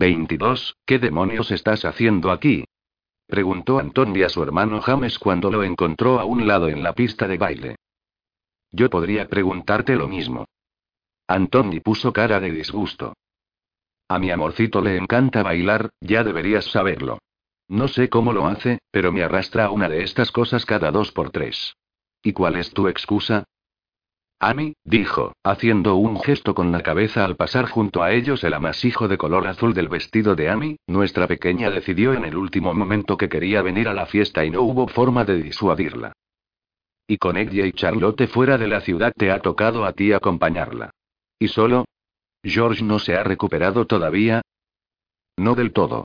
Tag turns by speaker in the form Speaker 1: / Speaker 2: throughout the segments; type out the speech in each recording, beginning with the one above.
Speaker 1: 22, ¿qué demonios estás haciendo aquí? Preguntó Anthony a su hermano James cuando lo encontró a un lado en la pista de baile. Yo podría preguntarte lo mismo. Anthony puso cara de disgusto. A mi amorcito le encanta bailar, ya deberías saberlo. No sé cómo lo hace, pero me arrastra a una de estas cosas cada dos por tres. ¿Y cuál es tu excusa? Amy, dijo, haciendo un gesto con la cabeza al pasar junto a ellos el amasijo de color azul del vestido de Amy, nuestra pequeña decidió en el último momento que quería venir a la fiesta y no hubo forma de disuadirla. Y con ella y Charlotte fuera de la ciudad te ha tocado a ti acompañarla. ¿Y solo? ¿George no se ha recuperado todavía? No del todo.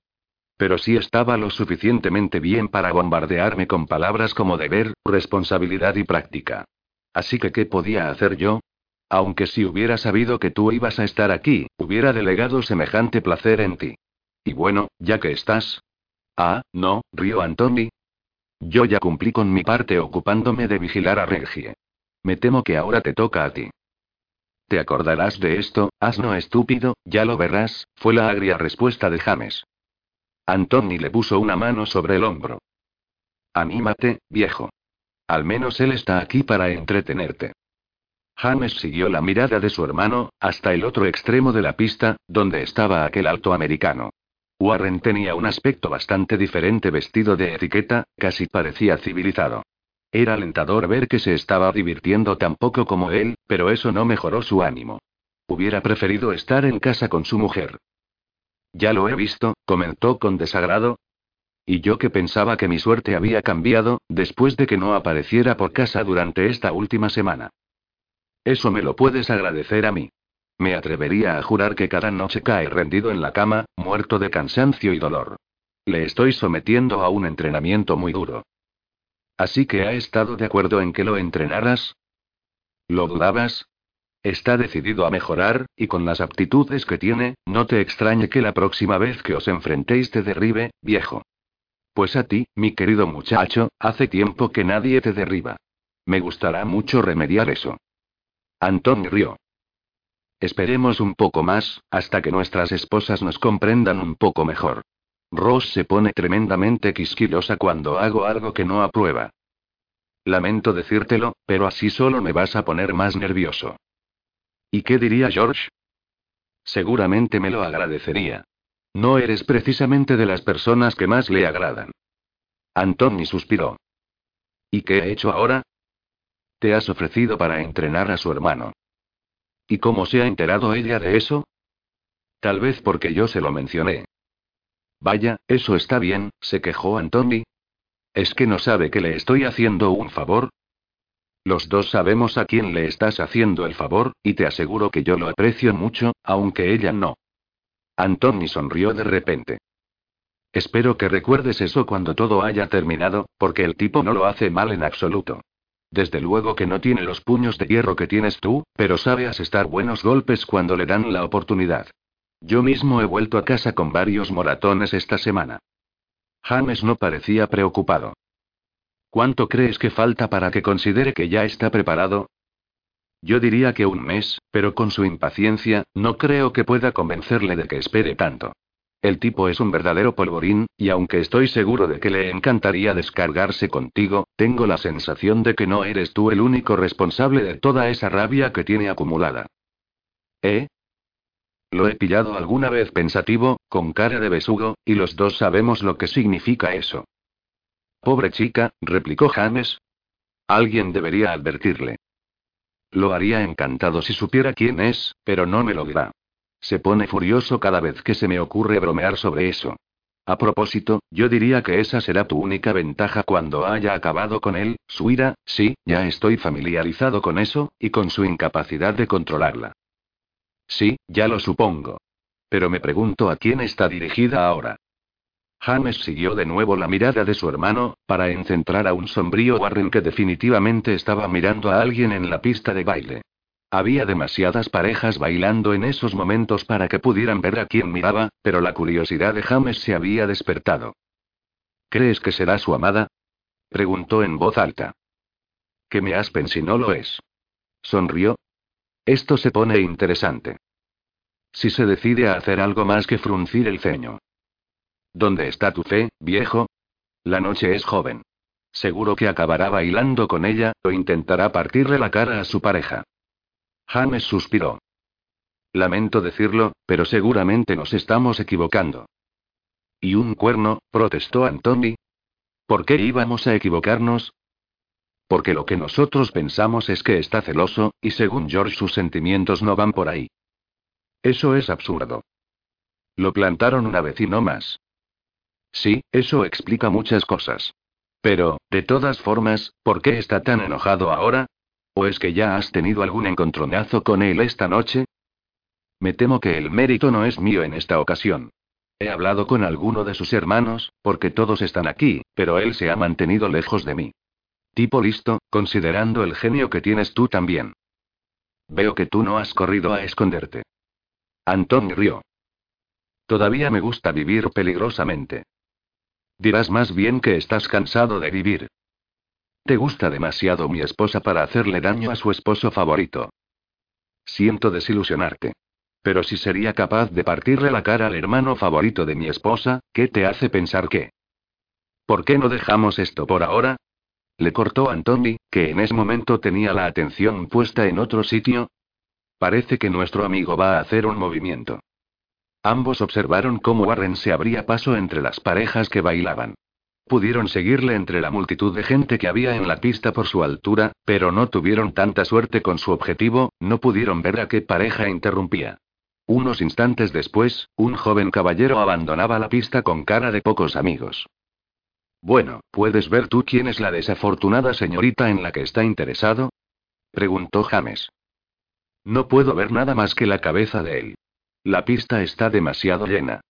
Speaker 1: Pero sí estaba lo suficientemente bien para bombardearme con palabras como deber, responsabilidad y práctica. Así que, ¿qué podía hacer yo? Aunque si hubiera sabido que tú ibas a estar aquí, hubiera delegado semejante placer en ti. Y bueno, ya que estás. Ah, no, río Antoni. Yo ya cumplí con mi parte ocupándome de vigilar a Regie. Me temo que ahora te toca a ti. Te acordarás de esto, asno estúpido, ya lo verás, fue la agria respuesta de James. Antoni le puso una mano sobre el hombro. Anímate, viejo. Al menos él está aquí para entretenerte. James siguió la mirada de su hermano, hasta el otro extremo de la pista, donde estaba aquel alto americano. Warren tenía un aspecto bastante diferente vestido de etiqueta, casi parecía civilizado. Era alentador ver que se estaba divirtiendo tan poco como él, pero eso no mejoró su ánimo. Hubiera preferido estar en casa con su mujer. Ya lo he visto, comentó con desagrado, y yo que pensaba que mi suerte había cambiado, después de que no apareciera por casa durante esta última semana. Eso me lo puedes agradecer a mí. Me atrevería a jurar que cada noche cae rendido en la cama, muerto de cansancio y dolor. Le estoy sometiendo a un entrenamiento muy duro. Así que ha estado de acuerdo en que lo entrenaras. ¿Lo dudabas? Está decidido a mejorar, y con las aptitudes que tiene, no te extrañe que la próxima vez que os enfrentéis te derribe, viejo. Pues a ti, mi querido muchacho, hace tiempo que nadie te derriba. Me gustará mucho remediar eso. Antón rió. Esperemos un poco más, hasta que nuestras esposas nos comprendan un poco mejor. Ross se pone tremendamente quisquillosa cuando hago algo que no aprueba. Lamento decírtelo, pero así solo me vas a poner más nervioso. ¿Y qué diría George? Seguramente me lo agradecería. No eres precisamente de las personas que más le agradan. Antoni suspiró. ¿Y qué he hecho ahora? Te has ofrecido para entrenar a su hermano. ¿Y cómo se ha enterado ella de eso? Tal vez porque yo se lo mencioné. Vaya, eso está bien, se quejó Antoni. ¿Es que no sabe que le estoy haciendo un favor? Los dos sabemos a quién le estás haciendo el favor, y te aseguro que yo lo aprecio mucho, aunque ella no. Antoni sonrió de repente. Espero que recuerdes eso cuando todo haya terminado, porque el tipo no lo hace mal en absoluto. Desde luego que no tiene los puños de hierro que tienes tú, pero sabe asestar buenos golpes cuando le dan la oportunidad. Yo mismo he vuelto a casa con varios moratones esta semana. James no parecía preocupado. ¿Cuánto crees que falta para que considere que ya está preparado? Yo diría que un mes, pero con su impaciencia, no creo que pueda convencerle de que espere tanto. El tipo es un verdadero polvorín, y aunque estoy seguro de que le encantaría descargarse contigo, tengo la sensación de que no eres tú el único responsable de toda esa rabia que tiene acumulada. ¿Eh? Lo he pillado alguna vez pensativo, con cara de besugo, y los dos sabemos lo que significa eso. Pobre chica, replicó James. Alguien debería advertirle. Lo haría encantado si supiera quién es, pero no me lo dirá. Se pone furioso cada vez que se me ocurre bromear sobre eso. A propósito, yo diría que esa será tu única ventaja cuando haya acabado con él, su ira, sí, ya estoy familiarizado con eso, y con su incapacidad de controlarla. Sí, ya lo supongo. Pero me pregunto a quién está dirigida ahora. James siguió de nuevo la mirada de su hermano, para encentrar a un sombrío Warren que definitivamente estaba mirando a alguien en la pista de baile. Había demasiadas parejas bailando en esos momentos para que pudieran ver a quién miraba, pero la curiosidad de James se había despertado. ¿Crees que será su amada? preguntó en voz alta. Que me aspen si no lo es. Sonrió. Esto se pone interesante. si se decide a hacer algo más que fruncir el ceño. ¿Dónde está tu fe, viejo? La noche es joven. Seguro que acabará bailando con ella, o intentará partirle la cara a su pareja. James suspiró. Lamento decirlo, pero seguramente nos estamos equivocando. ¿Y un cuerno? protestó Anthony. ¿Por qué íbamos a equivocarnos? Porque lo que nosotros pensamos es que está celoso, y según George sus sentimientos no van por ahí. Eso es absurdo. Lo plantaron una vez y no más. Sí, eso explica muchas cosas. Pero, de todas formas, ¿por qué está tan enojado ahora? ¿O es que ya has tenido algún encontronazo con él esta noche? Me temo que el mérito no es mío en esta ocasión. He hablado con alguno de sus hermanos, porque todos están aquí, pero él se ha mantenido lejos de mí. Tipo listo, considerando el genio que tienes tú también. Veo que tú no has corrido a esconderte. Antón rió. Todavía me gusta vivir peligrosamente. Dirás más bien que estás cansado de vivir. Te gusta demasiado mi esposa para hacerle daño a su esposo favorito. Siento desilusionarte. Pero si sería capaz de partirle la cara al hermano favorito de mi esposa, ¿qué te hace pensar que? ¿Por qué no dejamos esto por ahora? Le cortó Antoni, que en ese momento tenía la atención puesta en otro sitio. Parece que nuestro amigo va a hacer un movimiento. Ambos observaron cómo Warren se abría paso entre las parejas que bailaban. Pudieron seguirle entre la multitud de gente que había en la pista por su altura, pero no tuvieron tanta suerte con su objetivo, no pudieron ver a qué pareja interrumpía. Unos instantes después, un joven caballero abandonaba la pista con cara de pocos amigos. Bueno, ¿puedes ver tú quién es la desafortunada señorita en la que está interesado? preguntó James. No puedo ver nada más que la cabeza de él. La pista está demasiado llena.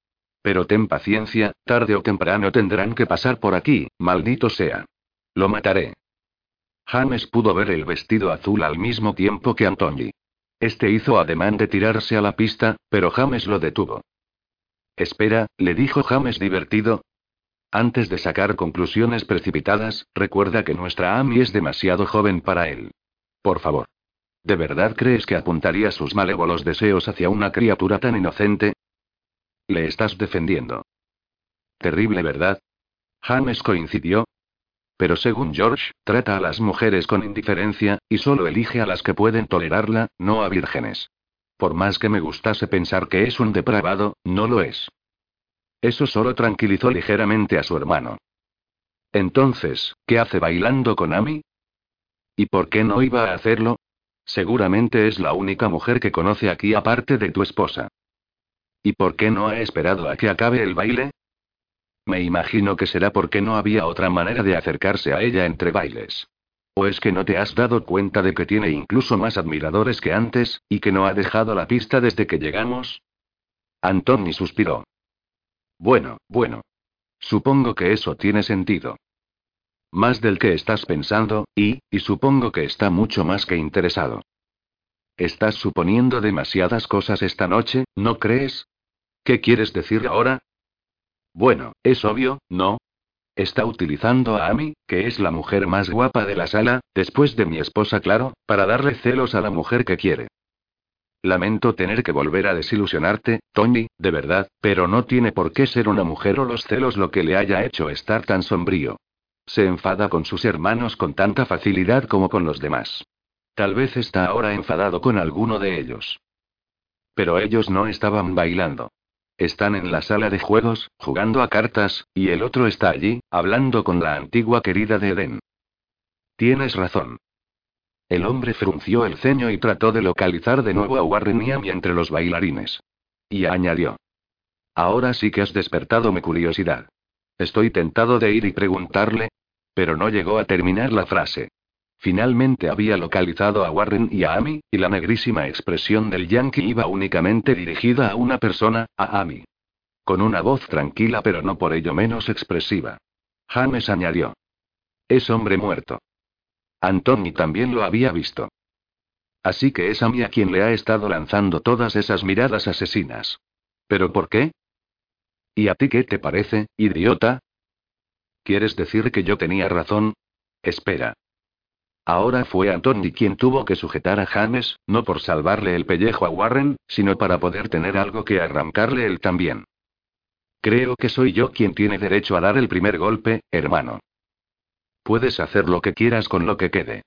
Speaker 1: Pero ten paciencia, tarde o temprano tendrán que pasar por aquí, maldito sea. Lo mataré. James pudo ver el vestido azul al mismo tiempo que Antoni. Este hizo ademán de tirarse a la pista, pero James lo detuvo. Espera, le dijo James divertido. Antes de sacar conclusiones precipitadas, recuerda que nuestra Amy es demasiado joven para él. Por favor. ¿De verdad crees que apuntaría sus malévolos deseos hacia una criatura tan inocente? Le estás defendiendo. Terrible, ¿verdad? James coincidió. Pero según George, trata a las mujeres con indiferencia, y solo elige a las que pueden tolerarla, no a vírgenes. Por más que me gustase pensar que es un depravado, no lo es. Eso solo tranquilizó ligeramente a su hermano. Entonces, ¿qué hace bailando con Amy? ¿Y por qué no iba a hacerlo? Seguramente es la única mujer que conoce aquí aparte de tu esposa. ¿Y por qué no ha esperado a que acabe el baile? Me imagino que será porque no había otra manera de acercarse a ella entre bailes. ¿O es que no te has dado cuenta de que tiene incluso más admiradores que antes, y que no ha dejado la pista desde que llegamos? Antoni suspiró. Bueno, bueno. Supongo que eso tiene sentido. Más del que estás pensando, y, y supongo que está mucho más que interesado. Estás suponiendo demasiadas cosas esta noche, ¿no crees? ¿Qué quieres decir ahora? Bueno, es obvio, ¿no? Está utilizando a Amy, que es la mujer más guapa de la sala, después de mi esposa, claro, para darle celos a la mujer que quiere. Lamento tener que volver a desilusionarte, Tony, de verdad, pero no tiene por qué ser una mujer o los celos lo que le haya hecho estar tan sombrío. Se enfada con sus hermanos con tanta facilidad como con los demás. Tal vez está ahora enfadado con alguno de ellos. Pero ellos no estaban bailando. Están en la sala de juegos, jugando a cartas, y el otro está allí, hablando con la antigua querida de Eden. Tienes razón. El hombre frunció el ceño y trató de localizar de nuevo a Warren y entre los bailarines. Y añadió. Ahora sí que has despertado mi curiosidad. Estoy tentado de ir y preguntarle. Pero no llegó a terminar la frase. Finalmente había localizado a Warren y a Amy, y la negrísima expresión del yankee iba únicamente dirigida a una persona, a Amy. Con una voz tranquila pero no por ello menos expresiva. James añadió. Es hombre muerto. Anthony también lo había visto. Así que es Amy a quien le ha estado lanzando todas esas miradas asesinas. ¿Pero por qué? ¿Y a ti qué te parece, idiota? ¿Quieres decir que yo tenía razón? Espera. Ahora fue Anthony quien tuvo que sujetar a James, no por salvarle el pellejo a Warren, sino para poder tener algo que arrancarle él también. Creo que soy yo quien tiene derecho a dar el primer golpe, hermano. Puedes hacer lo que quieras con lo que quede.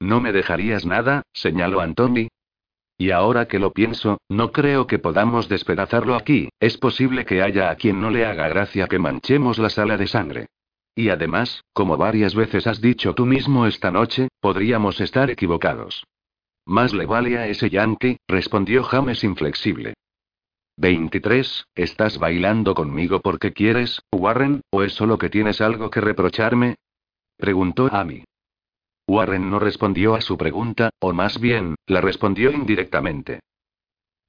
Speaker 1: No me dejarías nada, señaló Anthony. Y ahora que lo pienso, no creo que podamos despedazarlo aquí, es posible que haya a quien no le haga gracia que manchemos la sala de sangre. Y además, como varias veces has dicho tú mismo esta noche, podríamos estar equivocados. Más le vale a ese yankee, respondió James inflexible. 23, ¿estás bailando conmigo porque quieres, Warren, o es solo que tienes algo que reprocharme? Preguntó Amy. Warren no respondió a su pregunta, o más bien, la respondió indirectamente.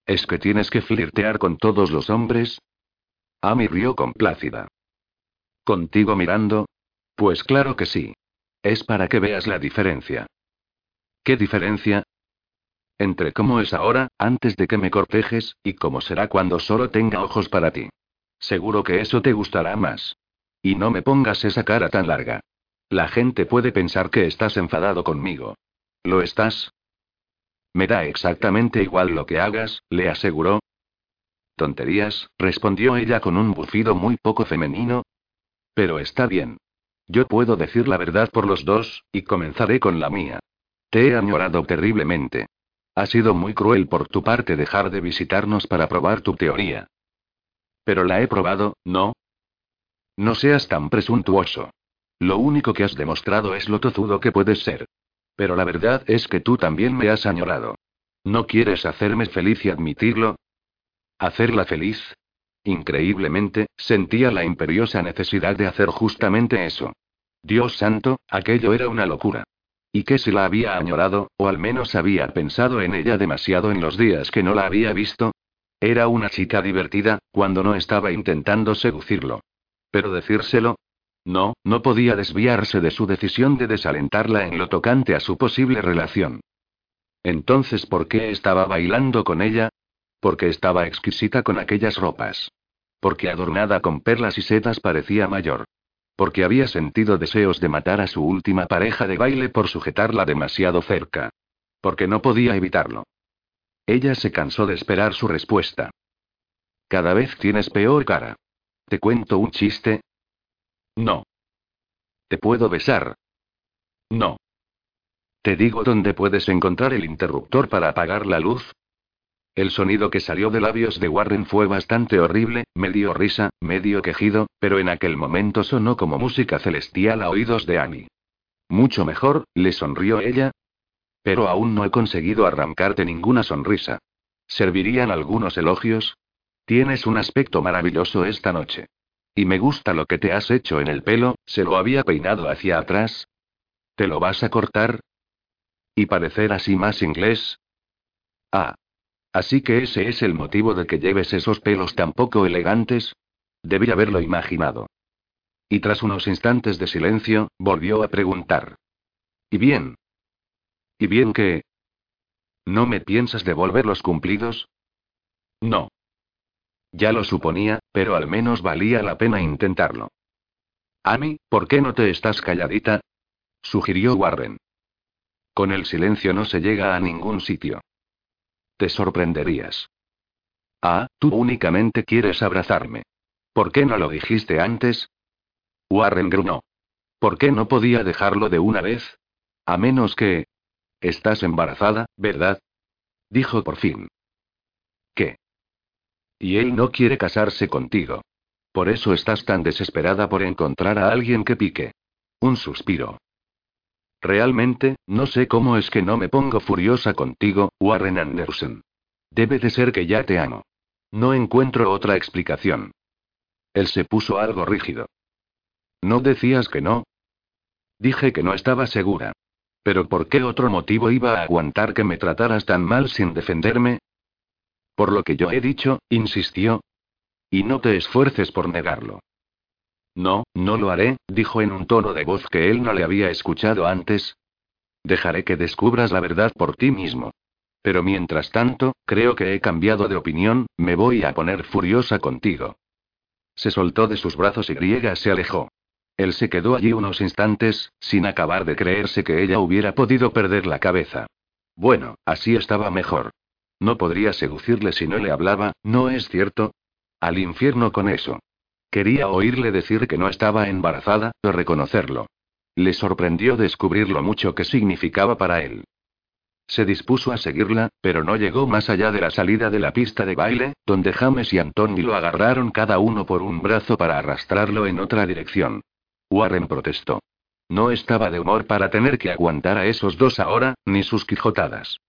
Speaker 1: ¿Es que tienes que flirtear con todos los hombres? Amy rió complácida. ¿Contigo mirando? Pues claro que sí. Es para que veas la diferencia. ¿Qué diferencia? Entre cómo es ahora, antes de que me cortejes, y cómo será cuando solo tenga ojos para ti. Seguro que eso te gustará más. Y no me pongas esa cara tan larga. La gente puede pensar que estás enfadado conmigo. ¿Lo estás? Me da exactamente igual lo que hagas, le aseguró. Tonterías, respondió ella con un bufido muy poco femenino. Pero está bien. Yo puedo decir la verdad por los dos, y comenzaré con la mía. Te he añorado terriblemente. Ha sido muy cruel por tu parte dejar de visitarnos para probar tu teoría. Pero la he probado, ¿no? No seas tan presuntuoso. Lo único que has demostrado es lo tozudo que puedes ser. Pero la verdad es que tú también me has añorado. ¿No quieres hacerme feliz y admitirlo? ¿Hacerla feliz? Increíblemente, sentía la imperiosa necesidad de hacer justamente eso. Dios santo, aquello era una locura. ¿Y qué si la había añorado, o al menos había pensado en ella demasiado en los días que no la había visto? Era una chica divertida, cuando no estaba intentando seducirlo. Pero decírselo. No, no podía desviarse de su decisión de desalentarla en lo tocante a su posible relación. Entonces, ¿por qué estaba bailando con ella? Porque estaba exquisita con aquellas ropas. Porque adornada con perlas y setas parecía mayor. Porque había sentido deseos de matar a su última pareja de baile por sujetarla demasiado cerca. Porque no podía evitarlo. Ella se cansó de esperar su respuesta. Cada vez tienes peor cara. ¿Te cuento un chiste? No. ¿Te puedo besar? No. ¿Te digo dónde puedes encontrar el interruptor para apagar la luz? El sonido que salió de labios de Warren fue bastante horrible, medio risa, medio quejido, pero en aquel momento sonó como música celestial a oídos de Annie. Mucho mejor, le sonrió ella. Pero aún no he conseguido arrancarte ninguna sonrisa. ¿Servirían algunos elogios? Tienes un aspecto maravilloso esta noche. Y me gusta lo que te has hecho en el pelo, se lo había peinado hacia atrás. ¿Te lo vas a cortar? ¿Y parecer así más inglés? Ah, Así que ese es el motivo de que lleves esos pelos tan poco elegantes. Debí haberlo imaginado. Y tras unos instantes de silencio, volvió a preguntar. ¿Y bien? ¿Y bien qué? ¿No me piensas devolver los cumplidos? No. Ya lo suponía, pero al menos valía la pena intentarlo. Amy, ¿por qué no te estás calladita? sugirió Warren. Con el silencio no se llega a ningún sitio. Te sorprenderías. Ah, tú únicamente quieres abrazarme. ¿Por qué no lo dijiste antes? Warren grunó. ¿Por qué no podía dejarlo de una vez? A menos que... Estás embarazada, ¿verdad? Dijo por fin. ¿Qué? Y él no quiere casarse contigo. Por eso estás tan desesperada por encontrar a alguien que pique. Un suspiro. Realmente, no sé cómo es que no me pongo furiosa contigo, Warren Anderson. Debe de ser que ya te amo. No encuentro otra explicación. Él se puso algo rígido. ¿No decías que no? Dije que no estaba segura. Pero ¿por qué otro motivo iba a aguantar que me trataras tan mal sin defenderme? Por lo que yo he dicho, insistió. Y no te esfuerces por negarlo. No, no lo haré, dijo en un tono de voz que él no le había escuchado antes. Dejaré que descubras la verdad por ti mismo. Pero mientras tanto, creo que he cambiado de opinión, me voy a poner furiosa contigo. Se soltó de sus brazos y griega se alejó. Él se quedó allí unos instantes, sin acabar de creerse que ella hubiera podido perder la cabeza. Bueno, así estaba mejor. No podría seducirle si no le hablaba, ¿no es cierto? Al infierno con eso. Quería oírle decir que no estaba embarazada, o reconocerlo. Le sorprendió descubrir lo mucho que significaba para él. Se dispuso a seguirla, pero no llegó más allá de la salida de la pista de baile, donde James y Antoni lo agarraron cada uno por un brazo para arrastrarlo en otra dirección. Warren protestó. No estaba de humor para tener que aguantar a esos dos ahora, ni sus quijotadas.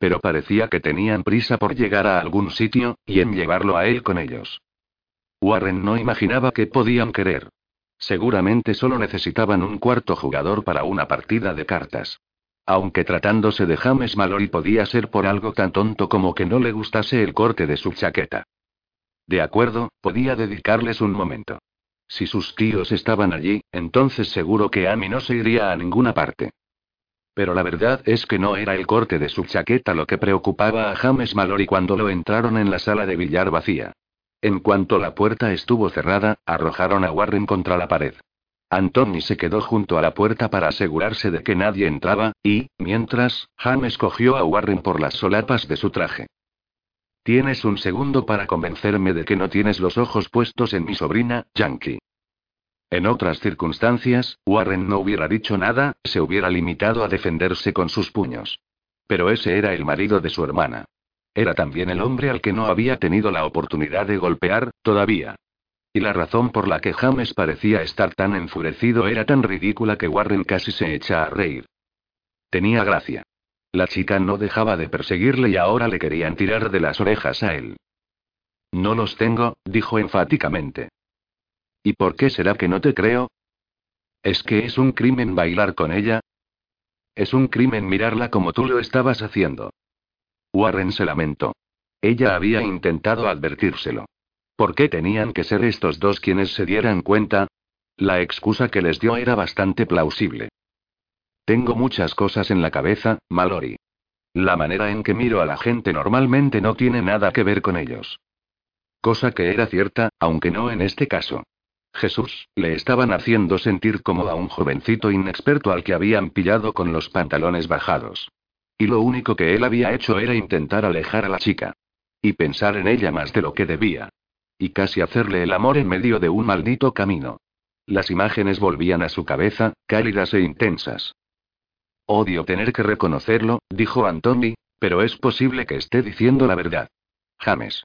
Speaker 1: Pero parecía que tenían prisa por llegar a algún sitio, y en llevarlo a él con ellos. Warren no imaginaba que podían querer. Seguramente solo necesitaban un cuarto jugador para una partida de cartas. Aunque tratándose de James Mallory podía ser por algo tan tonto como que no le gustase el corte de su chaqueta. De acuerdo, podía dedicarles un momento. Si sus tíos estaban allí, entonces seguro que Amy no se iría a ninguna parte. Pero la verdad es que no era el corte de su chaqueta lo que preocupaba a James Mallory cuando lo entraron en la sala de billar vacía. En cuanto la puerta estuvo cerrada, arrojaron a Warren contra la pared. Anthony se quedó junto a la puerta para asegurarse de que nadie entraba, y, mientras, James cogió a Warren por las solapas de su traje. Tienes un segundo para convencerme de que no tienes los ojos puestos en mi sobrina, Yankee. En otras circunstancias, Warren no hubiera dicho nada, se hubiera limitado a defenderse con sus puños. Pero ese era el marido de su hermana. Era también el hombre al que no había tenido la oportunidad de golpear, todavía. Y la razón por la que James parecía estar tan enfurecido era tan ridícula que Warren casi se echa a reír. Tenía gracia. La chica no dejaba de perseguirle y ahora le querían tirar de las orejas a él. No los tengo, dijo enfáticamente. ¿Y por qué será que no te creo? ¿Es que es un crimen bailar con ella? Es un crimen mirarla como tú lo estabas haciendo. Warren se lamentó. Ella había intentado advertírselo. ¿Por qué tenían que ser estos dos quienes se dieran cuenta? La excusa que les dio era bastante plausible. Tengo muchas cosas en la cabeza, Mallory. La manera en que miro a la gente normalmente no tiene nada que ver con ellos. Cosa que era cierta, aunque no en este caso. Jesús, le estaban haciendo sentir como a un jovencito inexperto al que habían pillado con los pantalones bajados. Y lo único que él había hecho era intentar alejar a la chica. Y pensar en ella más de lo que debía. Y casi hacerle el amor en medio de un maldito camino. Las imágenes volvían a su cabeza, cálidas e intensas. Odio tener que reconocerlo, dijo Anthony, pero es posible que esté diciendo la verdad. James.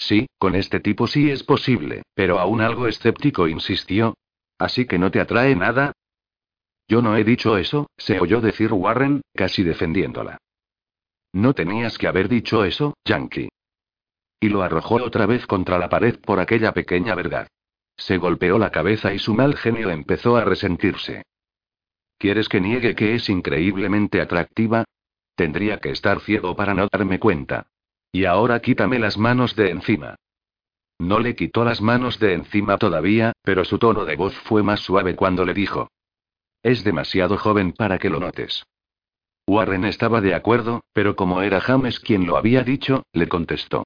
Speaker 1: Sí, con este tipo sí es posible, pero aún algo escéptico insistió. Así que no te atrae nada. Yo no he dicho eso, se oyó decir Warren, casi defendiéndola. No tenías que haber dicho eso, Yankee. Y lo arrojó otra vez contra la pared por aquella pequeña verdad. Se golpeó la cabeza y su mal genio empezó a resentirse. ¿Quieres que niegue que es increíblemente atractiva? Tendría que estar ciego para no darme cuenta. Y ahora quítame las manos de encima. No le quitó las manos de encima todavía, pero su tono de voz fue más suave cuando le dijo. Es demasiado joven para que lo notes. Warren estaba de acuerdo, pero como era James quien lo había dicho, le contestó.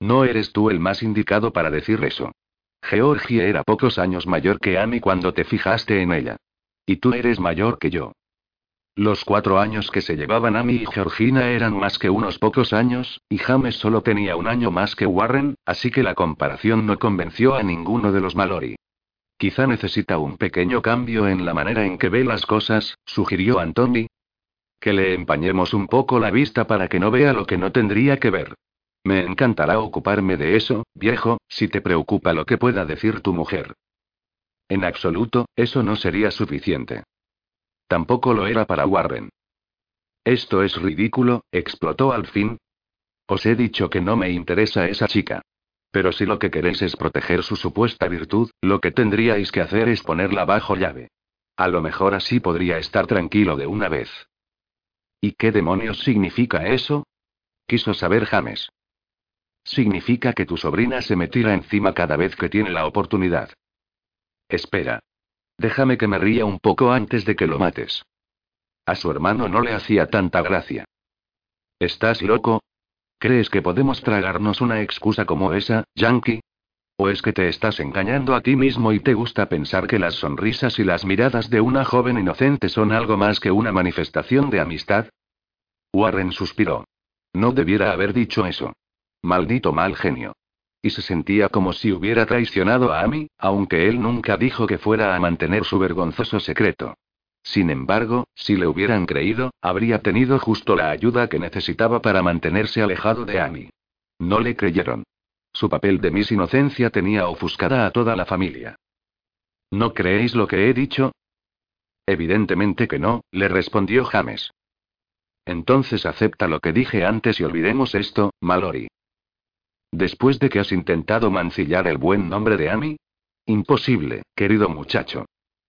Speaker 1: No eres tú el más indicado para decir eso. Georgie era pocos años mayor que Amy cuando te fijaste en ella. Y tú eres mayor que yo. Los cuatro años que se llevaban Amy y Georgina eran más que unos pocos años, y James solo tenía un año más que Warren, así que la comparación no convenció a ninguno de los Mallory. Quizá necesita un pequeño cambio en la manera en que ve las cosas, sugirió Anthony. Que le empañemos un poco la vista para que no vea lo que no tendría que ver. Me encantará ocuparme de eso, viejo, si te preocupa lo que pueda decir tu mujer. En absoluto, eso no sería suficiente. Tampoco lo era para Warren. Esto es ridículo, explotó al fin. Os he dicho que no me interesa esa chica. Pero si lo que queréis es proteger su supuesta virtud, lo que tendríais que hacer es ponerla bajo llave. A lo mejor así podría estar tranquilo de una vez. ¿Y qué demonios significa eso? Quiso saber James. Significa que tu sobrina se me tira encima cada vez que tiene la oportunidad. Espera. Déjame que me ría un poco antes de que lo mates. A su hermano no le hacía tanta gracia. ¿Estás loco? ¿Crees que podemos tragarnos una excusa como esa, Yankee? ¿O es que te estás engañando a ti mismo y te gusta pensar que las sonrisas y las miradas de una joven inocente son algo más que una manifestación de amistad? Warren suspiró. No debiera haber dicho eso. Maldito mal genio. Y se sentía como si hubiera traicionado a Amy, aunque él nunca dijo que fuera a mantener su vergonzoso secreto. Sin embargo, si le hubieran creído, habría tenido justo la ayuda que necesitaba para mantenerse alejado de Amy. No le creyeron. Su papel de Miss Inocencia tenía ofuscada a toda la familia. ¿No creéis lo que he dicho? Evidentemente que no, le respondió James. Entonces acepta lo que dije antes y olvidemos esto, Mallory. Después de que has intentado mancillar el buen nombre de Amy. Imposible, querido muchacho.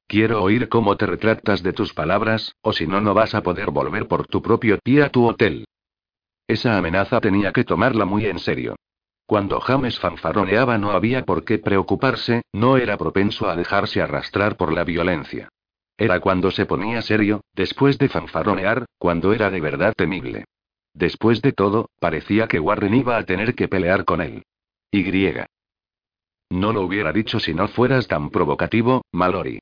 Speaker 1: Quiero oír cómo te retractas de tus palabras, o si no, no vas a poder volver por tu propio pie a tu hotel. Esa amenaza tenía que tomarla muy en serio. Cuando James fanfaroneaba no había por qué preocuparse, no era propenso a dejarse arrastrar por la violencia. Era cuando se ponía serio, después de fanfaronear, cuando era de verdad temible. Después de todo, parecía que Warren iba a tener que pelear con él. Y. No lo hubiera dicho si no fueras tan provocativo, Mallory.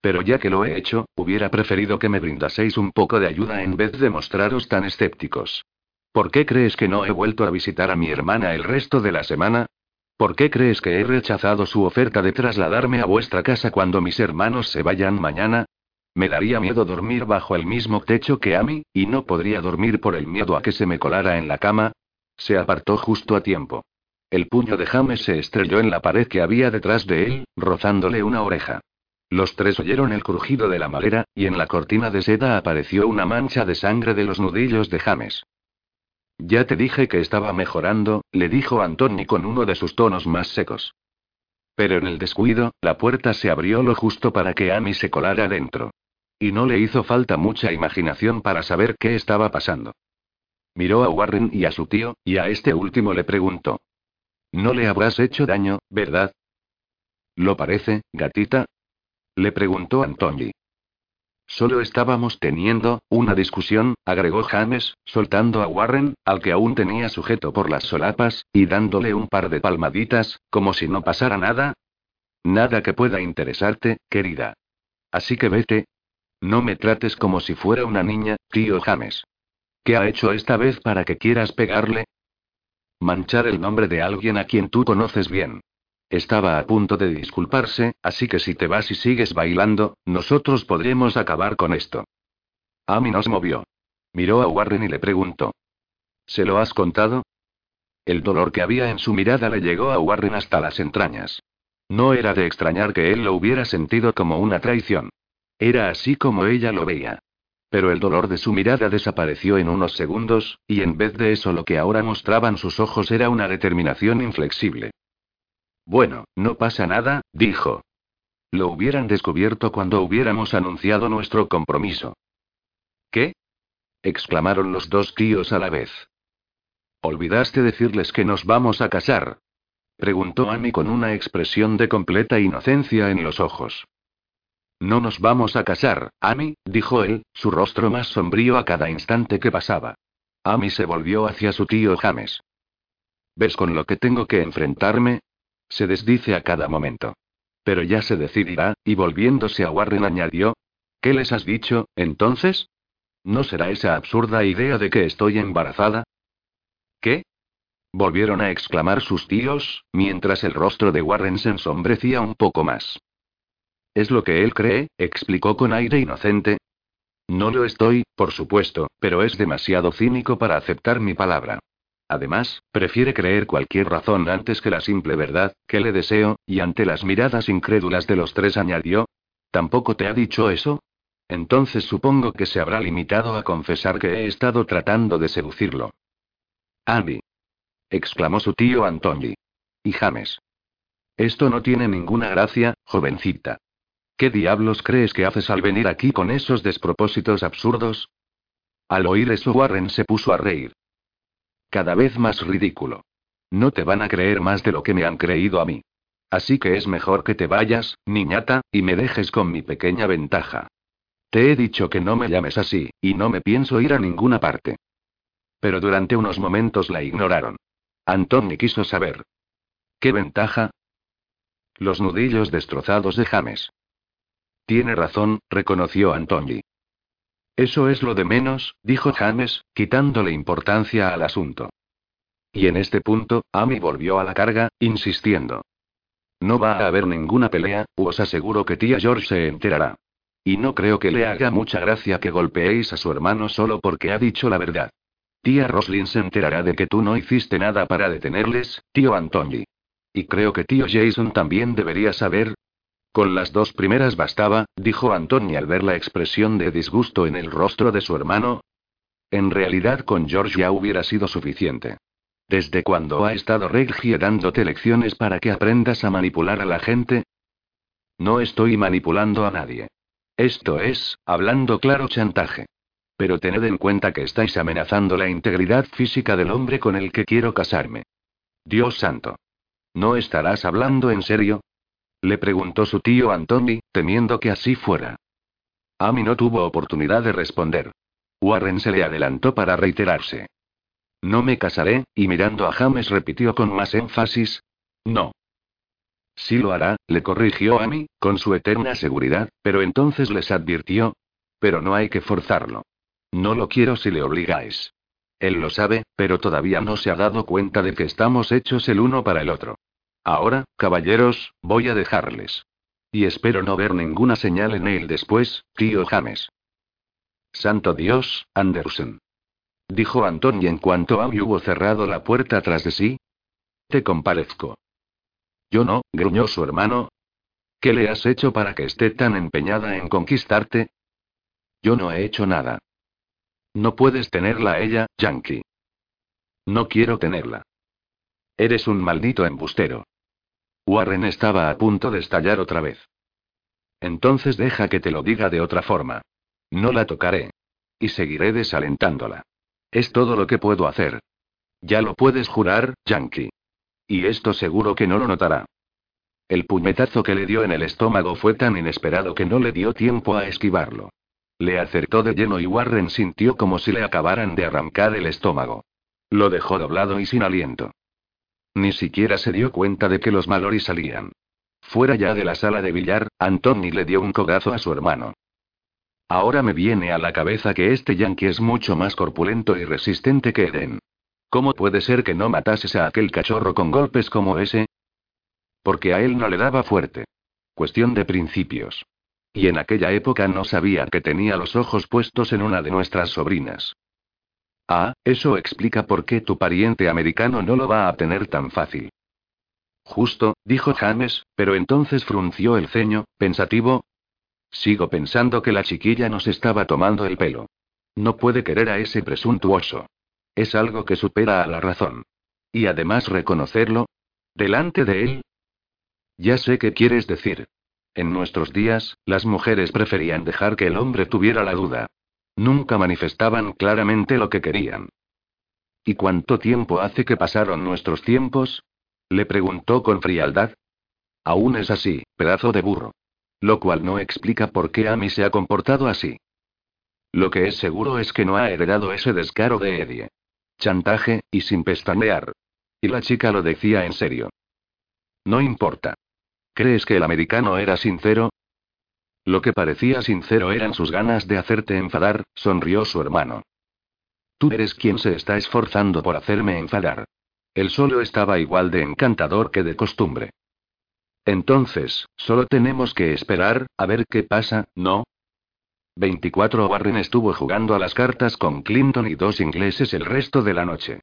Speaker 1: Pero ya que lo he hecho, hubiera preferido que me brindaseis un poco de ayuda en vez de mostraros tan escépticos. ¿Por qué crees que no he vuelto a visitar a mi hermana el resto de la semana? ¿Por qué crees que he rechazado su oferta de trasladarme a vuestra casa cuando mis hermanos se vayan mañana? Me daría miedo dormir bajo el mismo techo que a mí, y no podría dormir por el miedo a que se me colara en la cama. Se apartó justo a tiempo. El puño de James se estrelló en la pared que había detrás de él, rozándole una oreja. Los tres oyeron el crujido de la madera, y en la cortina de seda apareció una mancha de sangre de los nudillos de James. Ya te dije que estaba mejorando, le dijo Antoni con uno de sus tonos más secos. Pero en el descuido, la puerta se abrió lo justo para que Amy se colara dentro. Y no le hizo falta mucha imaginación para saber qué estaba pasando. Miró a Warren y a su tío, y a este último le preguntó. No le habrás hecho daño, ¿verdad? ¿Lo parece, gatita? Le preguntó Antoni. Solo estábamos teniendo, una discusión, agregó James, soltando a Warren, al que aún tenía sujeto por las solapas, y dándole un par de palmaditas, como si no pasara nada. Nada que pueda interesarte, querida. Así que vete, no me trates como si fuera una niña, tío James. ¿Qué ha hecho esta vez para que quieras pegarle? Manchar el nombre de alguien a quien tú conoces bien. Estaba a punto de disculparse, así que si te vas y sigues bailando, nosotros podremos acabar con esto. Amy nos movió. Miró a Warren y le preguntó. ¿Se lo has contado? El dolor que había en su mirada le llegó a Warren hasta las entrañas. No era de extrañar que él lo hubiera sentido como una traición. Era así como ella lo veía. Pero el dolor de su mirada desapareció en unos segundos, y en vez de eso lo que ahora mostraban sus ojos era una determinación inflexible. Bueno, no pasa nada, dijo. Lo hubieran descubierto cuando hubiéramos anunciado nuestro compromiso. ¿Qué? exclamaron los dos tíos a la vez. ¿Olvidaste decirles que nos vamos a casar? preguntó Amy con una expresión de completa inocencia en los ojos. No nos vamos a casar, Amy, dijo él, su rostro más sombrío a cada instante que pasaba. Amy se volvió hacia su tío James. ¿Ves con lo que tengo que enfrentarme? Se desdice a cada momento. Pero ya se decidirá, y volviéndose a Warren añadió. ¿Qué les has dicho, entonces? ¿No será esa absurda idea de que estoy embarazada? ¿Qué? Volvieron a exclamar sus tíos, mientras el rostro de Warren se ensombrecía un poco más. Es lo que él cree, explicó con aire inocente. No lo estoy, por supuesto, pero es demasiado cínico para aceptar mi palabra. Además, prefiere creer cualquier razón antes que la simple verdad, que le deseo, y ante las miradas incrédulas de los tres añadió. ¿Tampoco te ha dicho eso? Entonces supongo que se habrá limitado a confesar que he estado tratando de seducirlo. Andy. exclamó su tío Antoni. Y James. Esto no tiene ninguna gracia, jovencita. ¿Qué diablos crees que haces al venir aquí con esos despropósitos absurdos? Al oír eso Warren se puso a reír. Cada vez más ridículo. No te van a creer más de lo que me han creído a mí. Así que es mejor que te vayas, niñata, y me dejes con mi pequeña ventaja. Te he dicho que no me llames así, y no me pienso ir a ninguna parte. Pero durante unos momentos la ignoraron. Antoni quiso saber. ¿Qué ventaja? Los nudillos destrozados de James. Tiene razón, reconoció Antoni. Eso es lo de menos, dijo James, quitándole importancia al asunto. Y en este punto, Amy volvió a la carga, insistiendo. No va a haber ninguna pelea, os aseguro que tía George se enterará. Y no creo que le haga mucha gracia que golpeéis a su hermano solo porque ha dicho la verdad. Tía Roslyn se enterará de que tú no hiciste nada para detenerles, tío Antoni. Y creo que tío Jason también debería saber. Con las dos primeras bastaba, dijo Antoni al ver la expresión de disgusto en el rostro de su hermano. En realidad con George ya hubiera sido suficiente. ¿Desde cuándo ha estado Reggie dándote lecciones para que aprendas a manipular a la gente? No estoy manipulando a nadie. Esto es, hablando claro, chantaje. Pero tened en cuenta que estáis amenazando la integridad física del hombre con el que quiero casarme. Dios santo. ¿No estarás hablando en serio? Le preguntó su tío Antoni, temiendo que así fuera. Amy no tuvo oportunidad de responder. Warren se le adelantó para reiterarse. No me casaré, y mirando a James repitió con más énfasis. No. Sí lo hará, le corrigió Amy, con su eterna seguridad, pero entonces les advirtió. Pero no hay que forzarlo. No lo quiero si le obligáis. Él lo sabe, pero todavía no se ha dado cuenta de que estamos hechos el uno para el otro. Ahora, caballeros, voy a dejarles. Y espero no ver ninguna señal en él después, tío James. Santo Dios, Anderson. Dijo Antonio en cuanto Amy hubo cerrado la puerta tras de sí. Te comparezco. Yo no, gruñó su hermano. ¿Qué le has hecho para que esté tan empeñada en conquistarte? Yo no he hecho nada. No puedes tenerla a ella, Yankee. No quiero tenerla. Eres un maldito embustero. Warren estaba a punto de estallar otra vez. Entonces deja que te lo diga de otra forma. No la tocaré. Y seguiré desalentándola. Es todo lo que puedo hacer. Ya lo puedes jurar, Yankee. Y esto seguro que no lo notará. El puñetazo que le dio en el estómago fue tan inesperado que no le dio tiempo a esquivarlo. Le acertó de lleno y Warren sintió como si le acabaran de arrancar el estómago. Lo dejó doblado y sin aliento. Ni siquiera se dio cuenta de que los Mallory salían. Fuera ya de la sala de billar, Anthony le dio un cogazo a su hermano. Ahora me viene a la cabeza que este yankee es mucho más corpulento y resistente que Eden. ¿Cómo puede ser que no matases a aquel cachorro con golpes como ese? Porque a él no le daba fuerte. Cuestión de principios. Y en aquella época no sabía que tenía los ojos puestos en una de nuestras sobrinas. Ah, eso explica por qué tu pariente americano no lo va a tener tan fácil. Justo, dijo James, pero entonces frunció el ceño, pensativo. Sigo pensando que la chiquilla nos estaba tomando el pelo. No puede querer a ese presuntuoso. Es algo que supera a la razón. Y además reconocerlo. Delante de él. Ya sé qué quieres decir. En nuestros días, las mujeres preferían dejar que el hombre tuviera la duda. Nunca manifestaban claramente lo que querían. ¿Y cuánto tiempo hace que pasaron nuestros tiempos? Le preguntó con frialdad. Aún es así, pedazo de burro. Lo cual no explica por qué Amy se ha comportado así. Lo que es seguro es que no ha heredado ese descaro de Eddie. Chantaje, y sin pestañear. Y la chica lo decía en serio. No importa. ¿Crees que el americano era sincero? Lo que parecía sincero eran sus ganas de hacerte enfadar, sonrió su hermano. Tú eres quien se está esforzando por hacerme enfadar. Él solo estaba igual de encantador que de costumbre. Entonces, solo tenemos que esperar, a ver qué pasa, ¿no? 24 Warren estuvo jugando a las cartas con Clinton y dos ingleses el resto de la noche.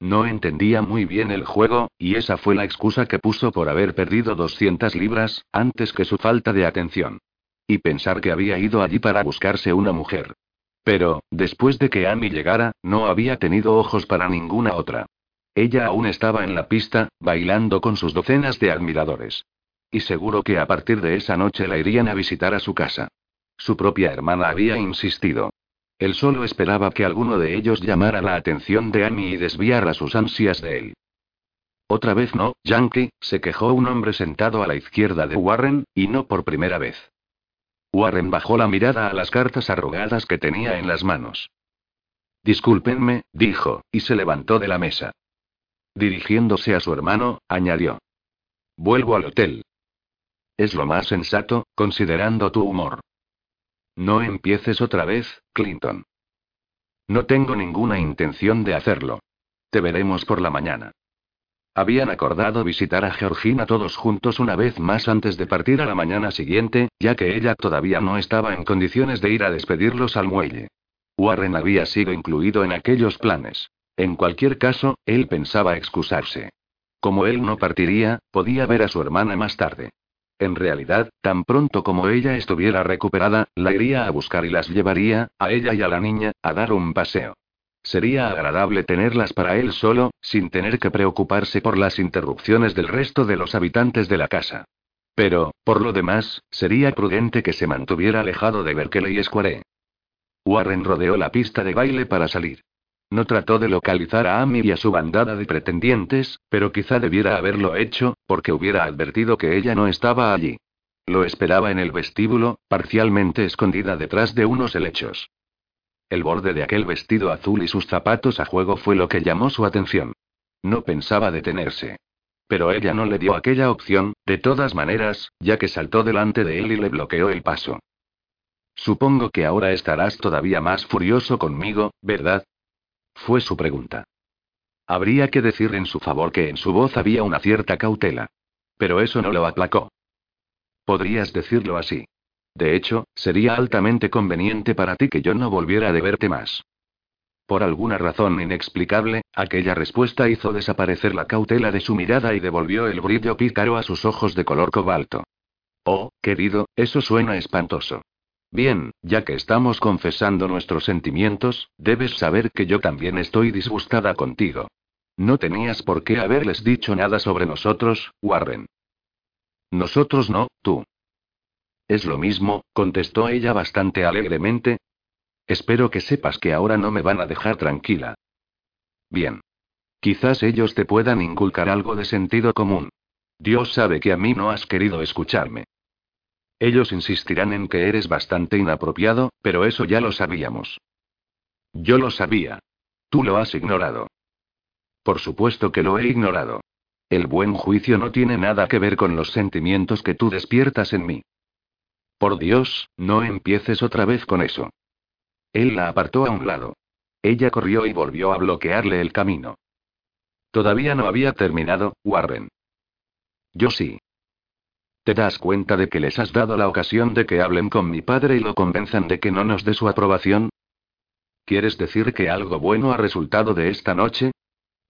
Speaker 1: No entendía muy bien el juego, y esa fue la excusa que puso por haber perdido 200 libras, antes que su falta de atención. Y pensar que había ido allí para buscarse una mujer. Pero, después de que Amy llegara, no había tenido ojos para ninguna otra. Ella aún estaba en la pista, bailando con sus docenas de admiradores. Y seguro que a partir de esa noche la irían a visitar a su casa. Su propia hermana había insistido. Él solo esperaba que alguno de ellos llamara la atención de Amy y desviara sus ansias de él. Otra vez no, Yankee, se quejó un hombre sentado a la izquierda de Warren, y no por primera vez. Warren bajó la mirada a las cartas arrugadas que tenía en las manos. Discúlpenme, dijo, y se levantó de la mesa. Dirigiéndose a su hermano, añadió. Vuelvo al hotel. Es lo más sensato, considerando tu humor. No empieces otra vez, Clinton. No tengo ninguna intención de hacerlo. Te veremos por la mañana. Habían acordado visitar a Georgina todos juntos una vez más antes de partir a la mañana siguiente, ya que ella todavía no estaba en condiciones de ir a despedirlos al muelle. Warren había sido incluido en aquellos planes. En cualquier caso, él pensaba excusarse. Como él no partiría, podía ver a su hermana más tarde. En realidad, tan pronto como ella estuviera recuperada, la iría a buscar y las llevaría, a ella y a la niña, a dar un paseo. Sería agradable tenerlas para él solo, sin tener que preocuparse por las interrupciones del resto de los habitantes de la casa. Pero, por lo demás, sería prudente que se mantuviera alejado de Berkeley Square. Warren rodeó la pista de baile para salir. No trató de localizar a Amy y a su bandada de pretendientes, pero quizá debiera haberlo hecho, porque hubiera advertido que ella no estaba allí. Lo esperaba en el vestíbulo, parcialmente escondida detrás de unos helechos. El borde de aquel vestido azul y sus zapatos a juego fue lo que llamó su atención. No pensaba detenerse. Pero ella no le dio aquella opción, de todas maneras, ya que saltó delante de él y le bloqueó el paso. Supongo que ahora estarás todavía más furioso conmigo, ¿verdad? Fue su pregunta. Habría que decir en su favor que en su voz había una cierta cautela. Pero eso no lo aplacó. Podrías decirlo así. De hecho, sería altamente conveniente para ti que yo no volviera a verte más. Por alguna razón inexplicable, aquella respuesta hizo desaparecer la cautela de su mirada y devolvió el brillo pícaro a sus ojos de color cobalto. Oh, querido, eso suena espantoso. Bien, ya que estamos confesando nuestros sentimientos, debes saber que yo también estoy disgustada contigo. No tenías por qué haberles dicho nada sobre nosotros, Warren. Nosotros no, tú. Es lo mismo, contestó ella bastante alegremente. Espero que sepas que ahora no me van a dejar tranquila. Bien. Quizás ellos te puedan inculcar algo de sentido común. Dios sabe que a mí no has querido escucharme. Ellos insistirán en que eres bastante inapropiado, pero eso ya lo sabíamos. Yo lo sabía. Tú lo has ignorado. Por supuesto que lo he ignorado. El buen juicio no tiene nada que ver con los sentimientos que tú despiertas en mí. Por Dios, no empieces otra vez con eso. Él la apartó a un lado. Ella corrió y volvió a bloquearle el camino. Todavía no había terminado, Warren. Yo sí. ¿Te das cuenta de que les has dado la ocasión de que hablen con mi padre y lo convenzan de que no nos dé su aprobación? ¿Quieres decir que algo bueno ha resultado de esta noche?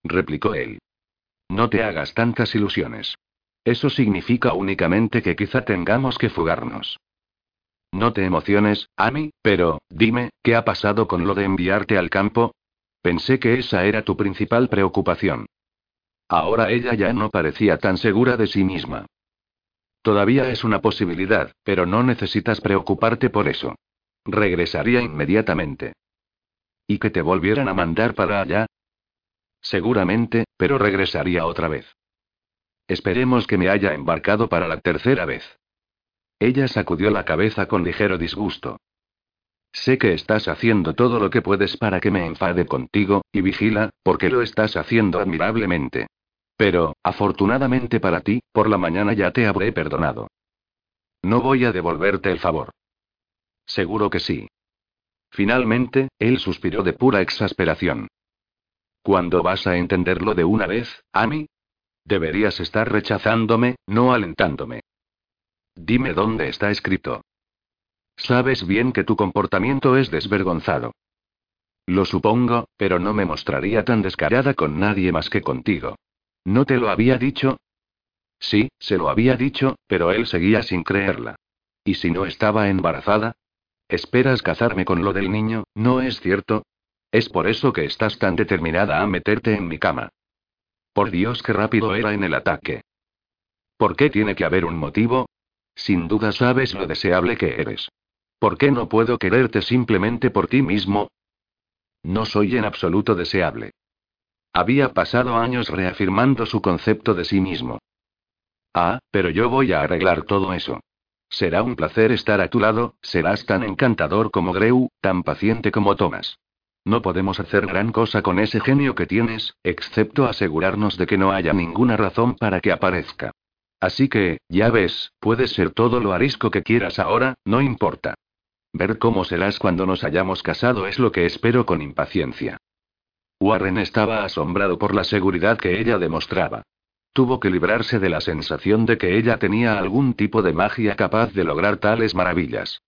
Speaker 1: replicó él. No te hagas tantas ilusiones. Eso significa únicamente que quizá tengamos que fugarnos. No te emociones, Amy, pero, dime, ¿qué ha pasado con lo de enviarte al campo? Pensé que esa era tu principal preocupación. Ahora ella ya no parecía tan segura de sí misma. Todavía es una posibilidad, pero no necesitas preocuparte por eso. Regresaría inmediatamente. ¿Y que te volvieran a mandar para allá? Seguramente, pero regresaría otra vez. Esperemos que me haya embarcado para la tercera vez. Ella sacudió la cabeza con ligero disgusto. Sé que estás haciendo todo lo que puedes para que me enfade contigo, y vigila, porque lo estás haciendo admirablemente. Pero, afortunadamente para ti, por la mañana ya te habré perdonado. No voy a devolverte el favor. Seguro que sí. Finalmente, él suspiró de pura exasperación. ¿Cuándo vas a entenderlo de una vez, Amy? Deberías estar rechazándome, no alentándome. Dime dónde está escrito. Sabes bien que tu comportamiento es desvergonzado. Lo supongo, pero no me mostraría tan descarada con nadie más que contigo. ¿No te lo había dicho? Sí, se lo había dicho, pero él seguía sin creerla. ¿Y si no estaba embarazada? ¿Esperas casarme con lo del niño, no es cierto? Es por eso que estás tan determinada a meterte en mi cama. Por Dios, qué rápido era en el ataque. ¿Por qué tiene que haber un motivo? Sin duda sabes lo deseable que eres. ¿Por qué no puedo quererte simplemente por ti mismo? No soy en absoluto deseable. Había pasado años reafirmando su concepto de sí mismo. Ah, pero yo voy a arreglar todo eso. Será un placer estar a tu lado, serás tan encantador como Greu, tan paciente como Thomas. No podemos hacer gran cosa con ese genio que tienes, excepto asegurarnos de que no haya ninguna razón para que aparezca. Así que, ya ves, puedes ser todo lo arisco que quieras ahora, no importa. Ver cómo serás cuando nos hayamos casado es lo que espero con impaciencia. Warren estaba asombrado por la seguridad que ella demostraba. Tuvo que librarse de la sensación de que ella tenía algún tipo de magia capaz de lograr tales maravillas.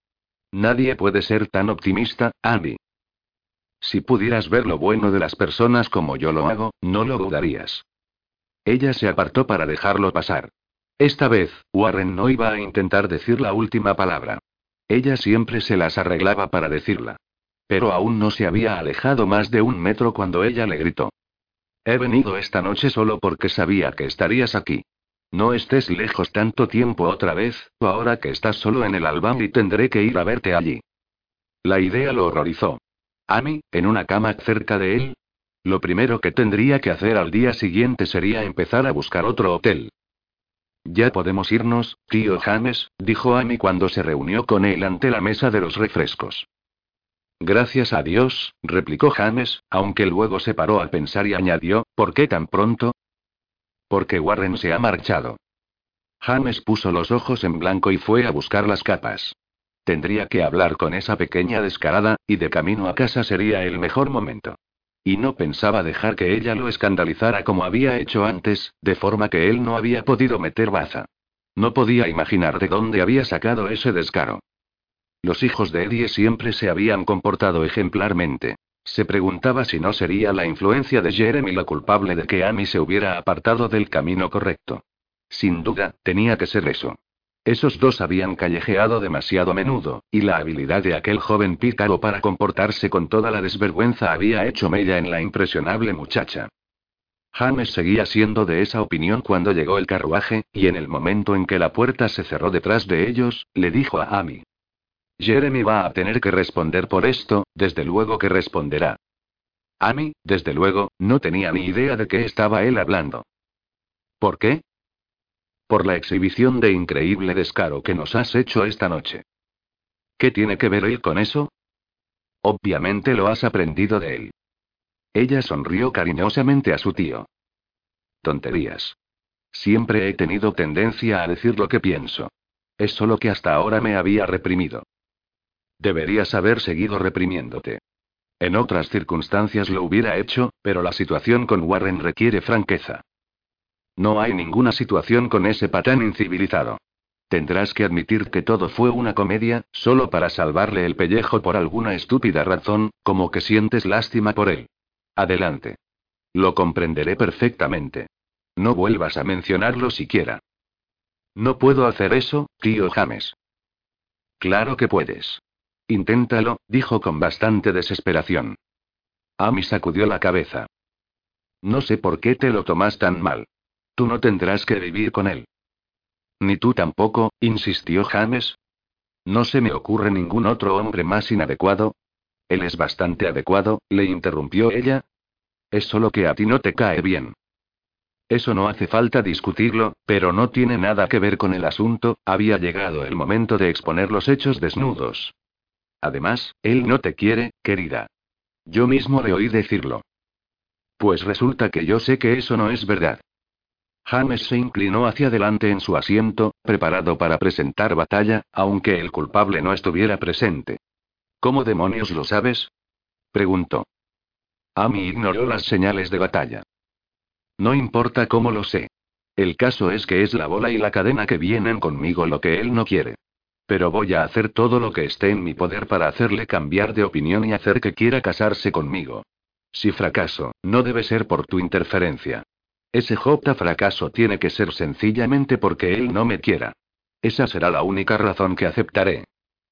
Speaker 1: Nadie puede ser tan optimista, Amy. Si pudieras ver lo bueno de las personas como yo lo hago, no lo dudarías. Ella se apartó para dejarlo pasar. Esta vez, Warren no iba a intentar decir la última palabra. Ella siempre se las arreglaba para decirla. Pero aún no se había alejado más de un metro cuando ella le gritó. He venido esta noche solo porque sabía que estarías aquí. No estés lejos tanto tiempo otra vez, ahora que estás solo en el albam y tendré que ir a verte allí. La idea lo horrorizó. Amy, en una cama cerca de él. Lo primero que tendría que hacer al día siguiente sería empezar a buscar otro hotel. Ya podemos irnos, tío James, dijo Amy cuando se reunió con él ante la mesa de los refrescos. Gracias a Dios, replicó James, aunque luego se paró a pensar y añadió, ¿por qué tan pronto? Porque Warren se ha marchado. James puso los ojos en blanco y fue a buscar las capas. Tendría que hablar con esa pequeña descarada, y de camino a casa sería el mejor momento. Y no pensaba dejar que ella lo escandalizara como había hecho antes, de forma que él no había podido meter baza. No podía imaginar de dónde había sacado ese descaro. Los hijos de Eddie siempre se habían comportado ejemplarmente. Se preguntaba si no sería la influencia de Jeremy la culpable de que Amy se hubiera apartado del camino correcto. Sin duda, tenía que ser eso. Esos dos habían callejeado demasiado a menudo, y la habilidad de aquel joven pícaro para comportarse con toda la desvergüenza había hecho mella en la impresionable muchacha. James seguía siendo de esa opinión cuando llegó el carruaje, y en el momento en que la puerta se cerró detrás de ellos, le dijo a Amy. Jeremy va a tener que responder por esto, desde luego que responderá. Amy, desde luego, no tenía ni idea de qué estaba él hablando. ¿Por qué? Por la exhibición de increíble descaro que nos has hecho esta noche. ¿Qué tiene que ver él con eso? Obviamente lo has aprendido de él. Ella sonrió cariñosamente a su tío. Tonterías. Siempre he tenido tendencia a decir lo que pienso. Es solo que hasta ahora me había reprimido. Deberías haber seguido reprimiéndote. En otras circunstancias lo hubiera hecho, pero la situación con Warren requiere franqueza. No hay ninguna situación con ese patán incivilizado. Tendrás que admitir que todo fue una comedia, solo para salvarle el pellejo por alguna estúpida razón, como que sientes lástima por él. Adelante. Lo comprenderé perfectamente. No vuelvas a mencionarlo siquiera. No puedo hacer eso, tío James. Claro que puedes. Inténtalo, dijo con bastante desesperación. Amy sacudió la cabeza. No sé por qué te lo tomas tan mal. Tú no tendrás que vivir con él. Ni tú tampoco, insistió James. No se me ocurre ningún otro hombre más inadecuado. Él es bastante adecuado, le interrumpió ella. Es solo que a ti no te cae bien. Eso no hace falta discutirlo, pero no tiene nada que ver con el asunto, había llegado el momento de exponer los hechos desnudos. Además, él no te quiere, querida. Yo mismo le oí decirlo. Pues resulta que yo sé que eso no es verdad. James se inclinó hacia adelante en su asiento, preparado para presentar batalla, aunque el culpable no estuviera presente. ¿Cómo demonios lo sabes? preguntó. Amy ignoró las señales de batalla. No importa cómo lo sé. El caso es que es la bola y la cadena que vienen conmigo lo que él no quiere. Pero voy a hacer todo lo que esté en mi poder para hacerle cambiar de opinión y hacer que quiera casarse conmigo. Si fracaso, no debe ser por tu interferencia. Ese J fracaso tiene que ser sencillamente porque él no me quiera. Esa será la única razón que aceptaré.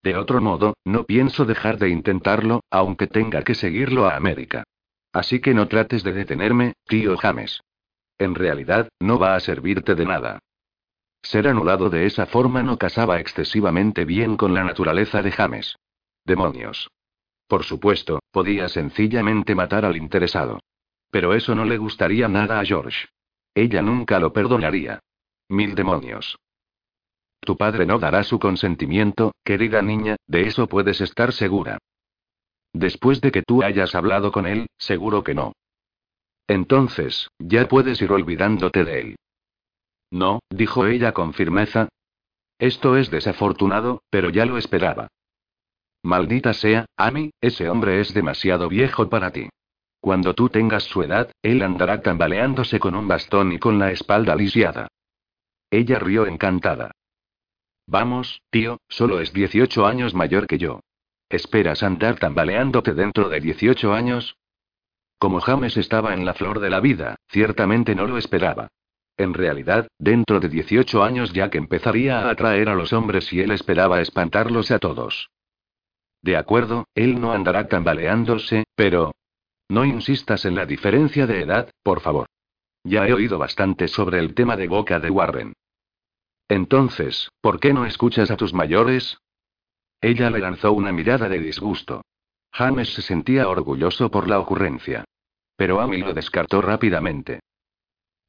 Speaker 1: De otro modo, no pienso dejar de intentarlo, aunque tenga que seguirlo a América. Así que no trates de detenerme, tío James. En realidad, no va a servirte de nada. Ser anulado de esa forma no casaba excesivamente bien con la naturaleza de James. Demonios. Por supuesto, podía sencillamente matar al interesado. Pero eso no le gustaría nada a George. Ella nunca lo perdonaría. Mil demonios. Tu padre no dará su consentimiento, querida niña, de eso puedes estar segura. Después de que tú hayas hablado con él, seguro que no. Entonces, ya puedes ir olvidándote de él. No, dijo ella con firmeza. Esto es desafortunado, pero ya lo esperaba. Maldita sea, Amy, ese hombre es demasiado viejo para ti. Cuando tú tengas su edad, él andará tambaleándose con un bastón y con la espalda lisiada. Ella rió encantada. Vamos, tío, solo es 18 años mayor que yo. ¿Esperas andar tambaleándote dentro de 18 años? Como James estaba en la flor de la vida, ciertamente no lo esperaba. En realidad, dentro de 18 años ya que empezaría a atraer a los hombres y él esperaba espantarlos a todos. De acuerdo, él no andará tambaleándose, pero... No insistas en la diferencia de edad, por favor. Ya he oído bastante sobre el tema de boca de Warren. Entonces, ¿por qué no escuchas a tus mayores? Ella le lanzó una mirada de disgusto. James se sentía orgulloso por la ocurrencia. Pero Amy lo descartó rápidamente.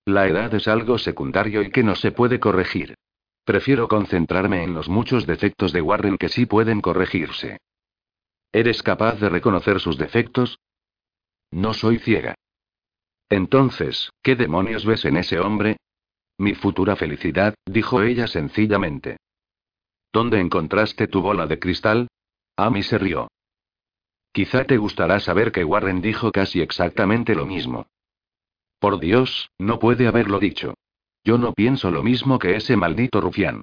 Speaker 1: La edad es algo secundario y que no se puede corregir. Prefiero concentrarme en los muchos defectos de Warren que sí pueden corregirse. ¿Eres capaz de reconocer sus defectos? No soy ciega. Entonces, ¿qué demonios ves en ese hombre? Mi futura felicidad, dijo ella sencillamente. ¿Dónde encontraste tu bola de cristal? Amy se rió. Quizá te gustará saber que Warren dijo casi exactamente lo mismo. Por Dios, no puede haberlo dicho. Yo no pienso lo mismo que ese maldito rufián.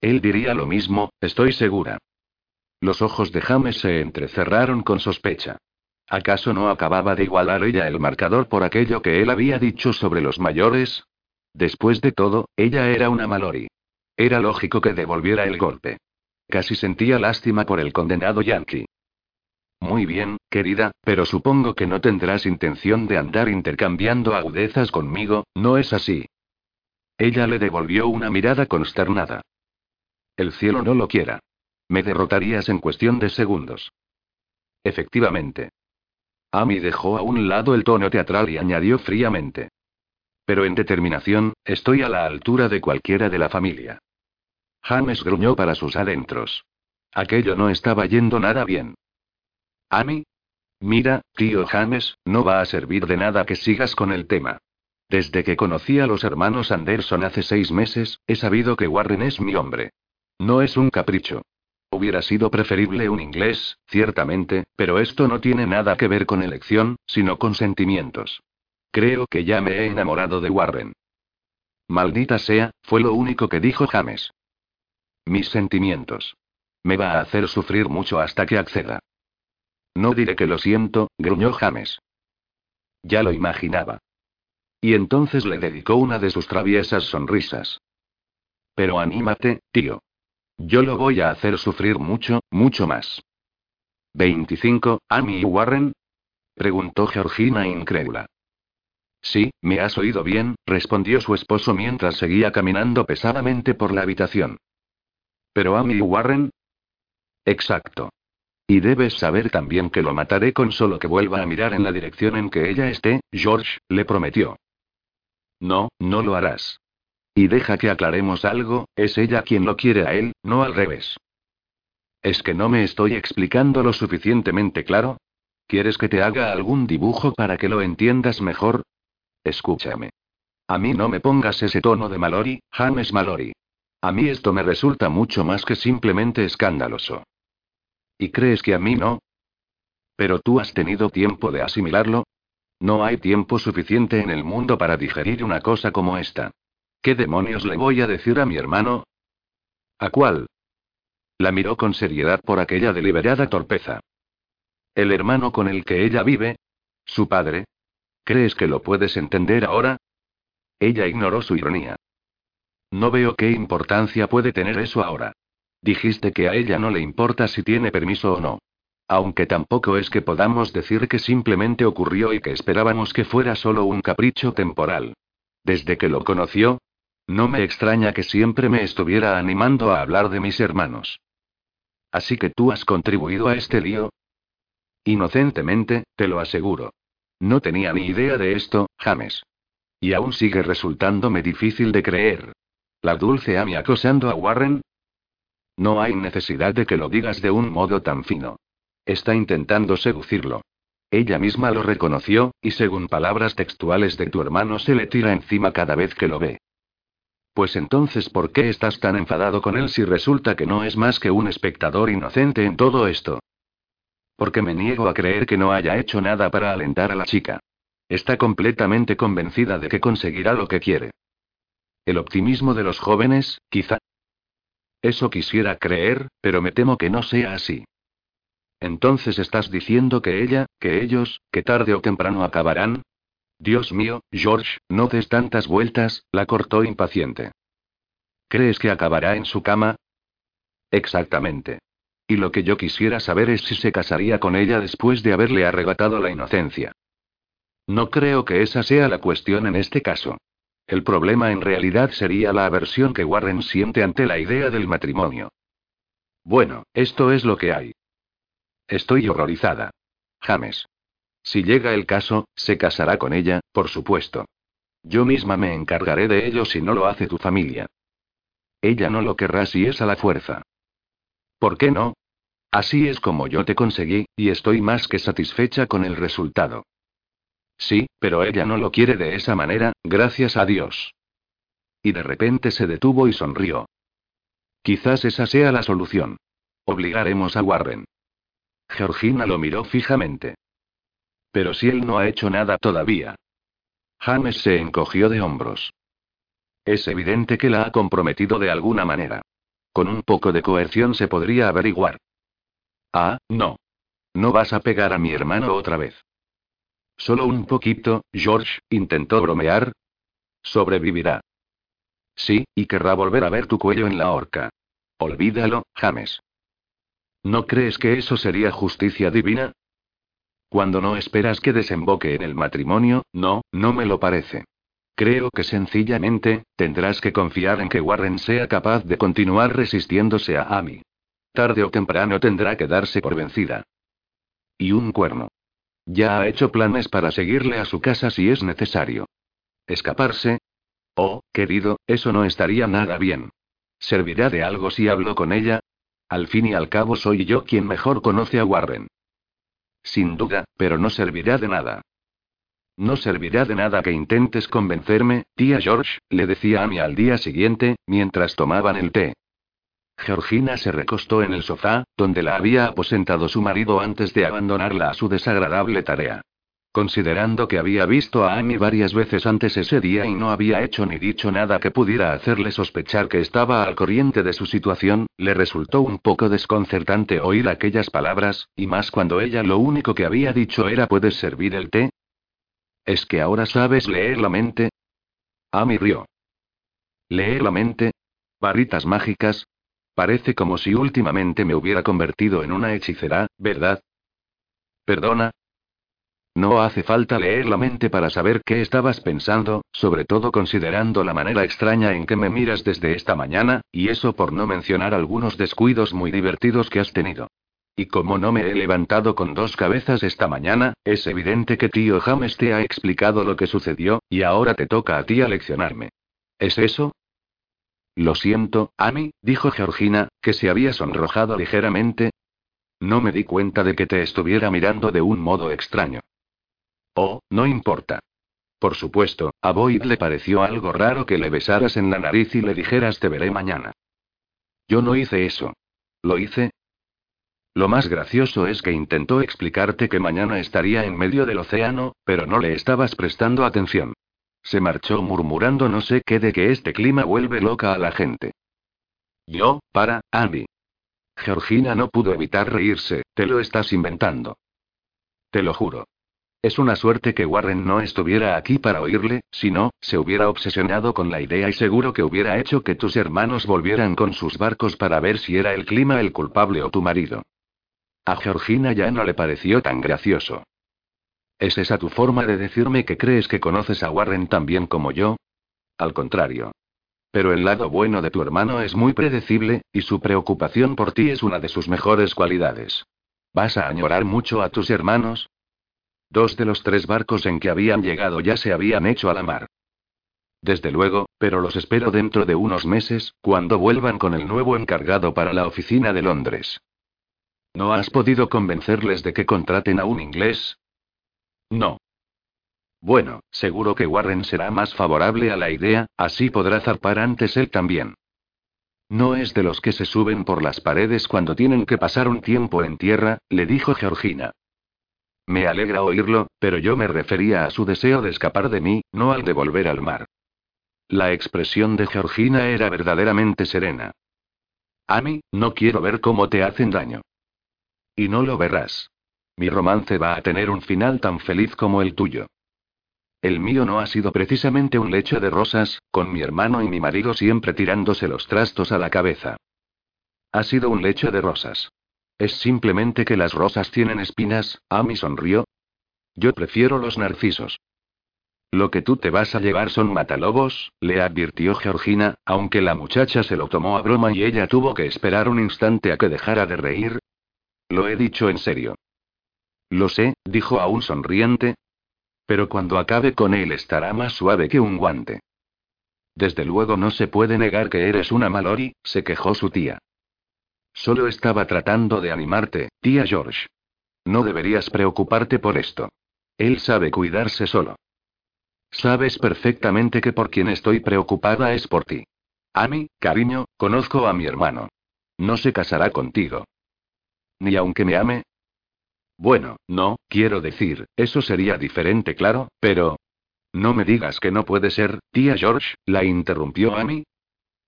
Speaker 1: Él diría lo mismo, estoy segura. Los ojos de James se entrecerraron con sospecha. ¿Acaso no acababa de igualar ella el marcador por aquello que él había dicho sobre los mayores? Después de todo, ella era una Malori. Era lógico que devolviera el golpe. Casi sentía lástima por el condenado Yankee. Muy bien, querida, pero supongo que no tendrás intención de andar intercambiando agudezas conmigo, ¿no es así? Ella le devolvió una mirada consternada. El cielo no lo quiera. Me derrotarías en cuestión de segundos. Efectivamente. Amy dejó a un lado el tono teatral y añadió fríamente. Pero en determinación, estoy a la altura de cualquiera de la familia. James gruñó para sus adentros. Aquello no estaba yendo nada bien. Amy. Mira, tío James, no va a servir de nada que sigas con el tema. Desde que conocí a los hermanos Anderson hace seis meses, he sabido que Warren es mi hombre. No es un capricho. Hubiera sido preferible un inglés, ciertamente, pero esto no tiene nada que ver con elección, sino con sentimientos. Creo que ya me he enamorado de Warren. Maldita sea, fue lo único que dijo James. Mis sentimientos. Me va a hacer sufrir mucho hasta que acceda. No diré que lo siento, gruñó James. Ya lo imaginaba. Y entonces le dedicó una de sus traviesas sonrisas. Pero anímate, tío. Yo lo voy a hacer sufrir mucho, mucho más. 25, Amy Warren? preguntó Georgina incrédula. Sí, me has oído bien, respondió su esposo mientras seguía caminando pesadamente por la habitación. ¿Pero Amy Warren? Exacto. Y debes saber también que lo mataré con solo que vuelva a mirar en la dirección en que ella esté, George, le prometió. No, no lo harás. Y deja que aclaremos algo, es ella quien lo quiere a él, no al revés. ¿Es que no me estoy explicando lo suficientemente claro? ¿Quieres que te haga algún dibujo para que lo entiendas mejor? Escúchame. A mí no me pongas ese tono de Mallory, James Mallory. A mí esto me resulta mucho más que simplemente escandaloso. ¿Y crees que a mí no? Pero tú has tenido tiempo de asimilarlo. No hay tiempo suficiente en el mundo para digerir una cosa como esta. ¿Qué demonios le voy a decir a mi hermano? ¿A cuál? La miró con seriedad por aquella deliberada torpeza. ¿El hermano con el que ella vive? ¿Su padre? ¿Crees que lo puedes entender ahora? Ella ignoró su ironía. No veo qué importancia puede tener eso ahora. Dijiste que a ella no le importa si tiene permiso o no. Aunque tampoco es que podamos decir que simplemente ocurrió y que esperábamos que fuera solo un capricho temporal. Desde que lo conoció, no me extraña que siempre me estuviera animando a hablar de mis hermanos. Así que tú has contribuido a este lío. Inocentemente, te lo aseguro. No tenía ni idea de esto, James. Y aún sigue resultándome difícil de creer. ¿La dulce Amy acosando a Warren? No hay necesidad de que lo digas de un modo tan fino. Está intentando seducirlo. Ella misma lo reconoció, y según palabras textuales de tu hermano se le tira encima cada vez que lo ve. Pues entonces, ¿por qué estás tan enfadado con él si resulta que no es más que un espectador inocente en todo esto? Porque me niego a creer que no haya hecho nada para alentar a la chica. Está completamente convencida de que conseguirá lo que quiere. El optimismo de los jóvenes, quizá. Eso quisiera creer, pero me temo que no sea así. Entonces estás diciendo que ella, que ellos, que tarde o temprano acabarán, Dios mío, George, no des tantas vueltas, la cortó impaciente. ¿Crees que acabará en su cama? Exactamente. Y lo que yo quisiera saber es si se casaría con ella después de haberle arrebatado la inocencia. No creo que esa sea la cuestión en este caso. El problema en realidad sería la aversión que Warren siente ante la idea del matrimonio. Bueno, esto es lo que hay. Estoy horrorizada. James. Si llega el caso, se casará con ella, por supuesto. Yo misma me encargaré de ello si no lo hace tu familia. Ella no lo querrá si es a la fuerza. ¿Por qué no? Así es como yo te conseguí, y estoy más que satisfecha con el resultado. Sí, pero ella no lo quiere de esa manera, gracias a Dios. Y de repente se detuvo y sonrió. Quizás esa sea la solución. Obligaremos a Warren. Georgina lo miró fijamente. Pero si él no ha hecho nada todavía. James se encogió de hombros. Es evidente que la ha comprometido de alguna manera. Con un poco de coerción se podría averiguar. Ah, no. No vas a pegar a mi hermano otra vez. Solo un poquito, George, intentó bromear. Sobrevivirá. Sí, y querrá volver a ver tu cuello en la horca. Olvídalo, James. ¿No crees que eso sería justicia divina? Cuando no esperas que desemboque en el matrimonio, no, no me lo parece. Creo que sencillamente, tendrás que confiar en que Warren sea capaz de continuar resistiéndose a Amy. Tarde o temprano tendrá que darse por vencida. Y un cuerno. Ya ha hecho planes para seguirle a su casa si es necesario. ¿Escaparse? Oh, querido, eso no estaría nada bien. ¿Servirá de algo si hablo con ella? Al fin y al cabo soy yo quien mejor conoce a Warren. Sin duda, pero no servirá de nada. No servirá de nada que intentes convencerme, tía George, le decía Amy al día siguiente, mientras tomaban el té. Georgina se recostó en el sofá, donde la había aposentado su marido antes de abandonarla a su desagradable tarea. Considerando que había visto a Amy varias veces antes ese día y no había hecho ni dicho nada que pudiera hacerle sospechar que estaba al corriente de su situación, le resultó un poco desconcertante oír aquellas palabras, y más cuando ella lo único que había dicho era ¿puedes servir el té? ¿Es que ahora sabes leer la mente? Amy rió. ¿Leer la mente? ¿Barritas mágicas? Parece como si últimamente me hubiera convertido en una hechicera, ¿verdad? Perdona, no hace falta leer la mente para saber qué estabas pensando, sobre todo considerando la manera extraña en que me miras desde esta mañana, y eso por no mencionar algunos descuidos muy divertidos que has tenido. Y como no me he levantado con dos cabezas esta mañana, es evidente que tío James te ha explicado lo que sucedió, y ahora te toca a ti aleccionarme. ¿Es eso? Lo siento, Amy, dijo Georgina, que se había sonrojado ligeramente. No me di cuenta de que te estuviera mirando de un modo extraño. Oh, no importa. Por supuesto, a Boyd le pareció algo raro que le besaras en la nariz y le dijeras te veré mañana. Yo no hice eso. ¿Lo hice? Lo más gracioso es que intentó explicarte que mañana estaría en medio del océano, pero no le estabas prestando atención. Se marchó murmurando no sé qué de que este clima vuelve loca a la gente. Yo, para, Andy. Georgina no pudo evitar reírse, te lo estás inventando. Te lo juro. Es una suerte que Warren no estuviera aquí para oírle, si no, se hubiera obsesionado con la idea y seguro que hubiera hecho que tus hermanos volvieran con sus barcos para ver si era el clima el culpable o tu marido. A Georgina ya no le pareció tan gracioso. ¿Es esa tu forma de decirme que crees que conoces a Warren tan bien como yo? Al contrario. Pero el lado bueno de tu hermano es muy predecible, y su preocupación por ti es una de sus mejores cualidades. ¿Vas a añorar mucho a tus hermanos? Dos de los tres barcos en que habían llegado ya se habían hecho a la mar. Desde luego, pero los espero dentro de unos meses, cuando vuelvan con el nuevo encargado para la oficina de Londres. ¿No has podido convencerles de que contraten a un inglés? No. Bueno, seguro que Warren será más favorable a la idea, así podrá zarpar antes él también. No es de los que se suben por las paredes cuando tienen que pasar un tiempo en tierra, le dijo Georgina. Me alegra oírlo, pero yo me refería a su deseo de escapar de mí, no al de volver al mar. La expresión de Georgina era verdaderamente serena. Amy, no quiero ver cómo te hacen daño. Y no lo verás. Mi romance va a tener un final tan feliz como el tuyo. El mío no ha sido precisamente un lecho de rosas, con mi hermano y mi marido siempre tirándose los trastos a la cabeza. Ha sido un lecho de rosas. Es simplemente que las rosas tienen espinas, Amy sonrió. Yo prefiero los narcisos. Lo que tú te vas a llevar son matalobos, le advirtió Georgina, aunque la muchacha se lo tomó a broma y ella tuvo que esperar un instante a que dejara de reír. Lo he dicho en serio. Lo sé, dijo aún sonriente. Pero cuando acabe con él estará más suave que un guante. Desde luego no se puede negar que eres una Mallory, se quejó su tía. Solo estaba tratando de animarte, tía George. No deberías preocuparte por esto. Él sabe cuidarse solo. Sabes perfectamente que por quien estoy preocupada es por ti. Amy, cariño, conozco a mi hermano. No se casará contigo. Ni aunque me ame. Bueno, no, quiero decir, eso sería diferente, claro, pero... No me digas que no puede ser, tía George, la interrumpió Amy.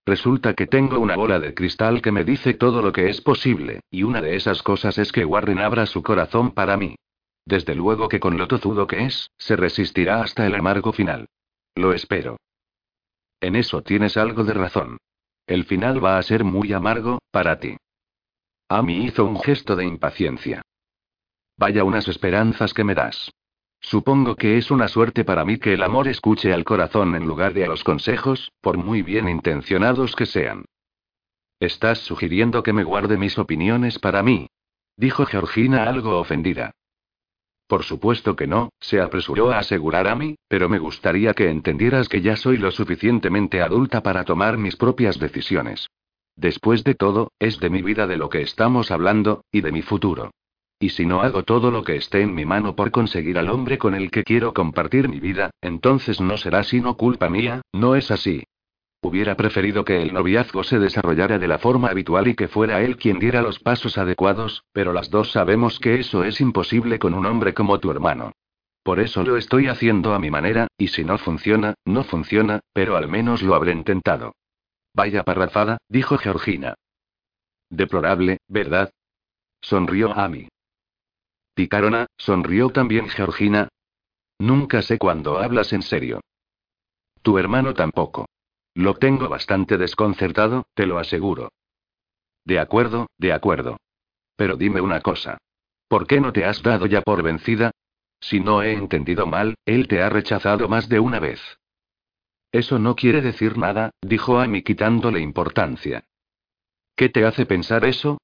Speaker 1: Resulta que tengo una bola de cristal que me dice todo lo que es posible, y una de esas cosas es que Warren abra su corazón para mí. Desde luego que con lo tozudo que es, se resistirá hasta el amargo final. Lo espero. En eso tienes algo de razón. El final va a ser muy amargo, para ti. Amy hizo un gesto de impaciencia. Vaya unas esperanzas que me das. Supongo que es una suerte para mí que el amor escuche al corazón en lugar de a los consejos, por muy bien intencionados que sean. Estás sugiriendo que me guarde mis opiniones para mí, dijo Georgina algo ofendida. Por supuesto que no, se apresuró a asegurar a mí, pero me gustaría que entendieras que ya soy lo suficientemente adulta para tomar mis propias decisiones. Después de todo, es de mi vida de lo que estamos hablando, y de mi futuro. Y si no hago todo lo que esté en mi mano por conseguir al hombre con el que quiero compartir mi vida, entonces no será sino culpa mía, ¿no es así? Hubiera preferido que el noviazgo se desarrollara de la forma habitual y que fuera él quien diera los pasos adecuados, pero las dos sabemos que eso es imposible con un hombre como tu hermano. Por eso lo estoy haciendo a mi manera, y si no funciona, no funciona, pero al menos lo habré intentado. Vaya parrafada, dijo Georgina. Deplorable, ¿verdad? Sonrió Amy. Picarona, sonrió también Georgina. Nunca sé cuándo hablas en serio. Tu hermano tampoco. Lo tengo bastante desconcertado, te lo aseguro. De acuerdo, de acuerdo. Pero dime una cosa. ¿Por qué no te has dado ya por vencida? Si no he entendido mal, él te ha rechazado más de una vez. Eso no quiere decir nada, dijo Amy quitándole importancia. ¿Qué te hace pensar eso?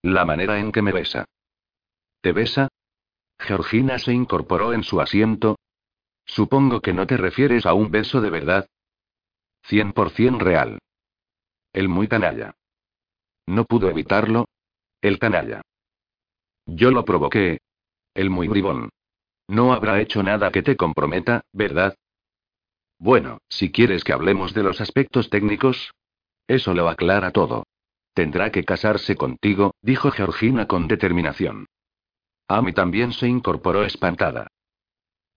Speaker 1: La manera en que me besa. ¿Te besa? Georgina se incorporó en su asiento. Supongo que no te refieres a un beso de verdad, Cien por cien real. El muy canalla. No pudo evitarlo. El canalla. Yo lo provoqué. El muy bribón. No habrá hecho nada que te comprometa, ¿verdad? Bueno, si quieres que hablemos de los aspectos técnicos. Eso lo aclara todo. Tendrá que casarse contigo, dijo Georgina con determinación. Amy también se incorporó espantada.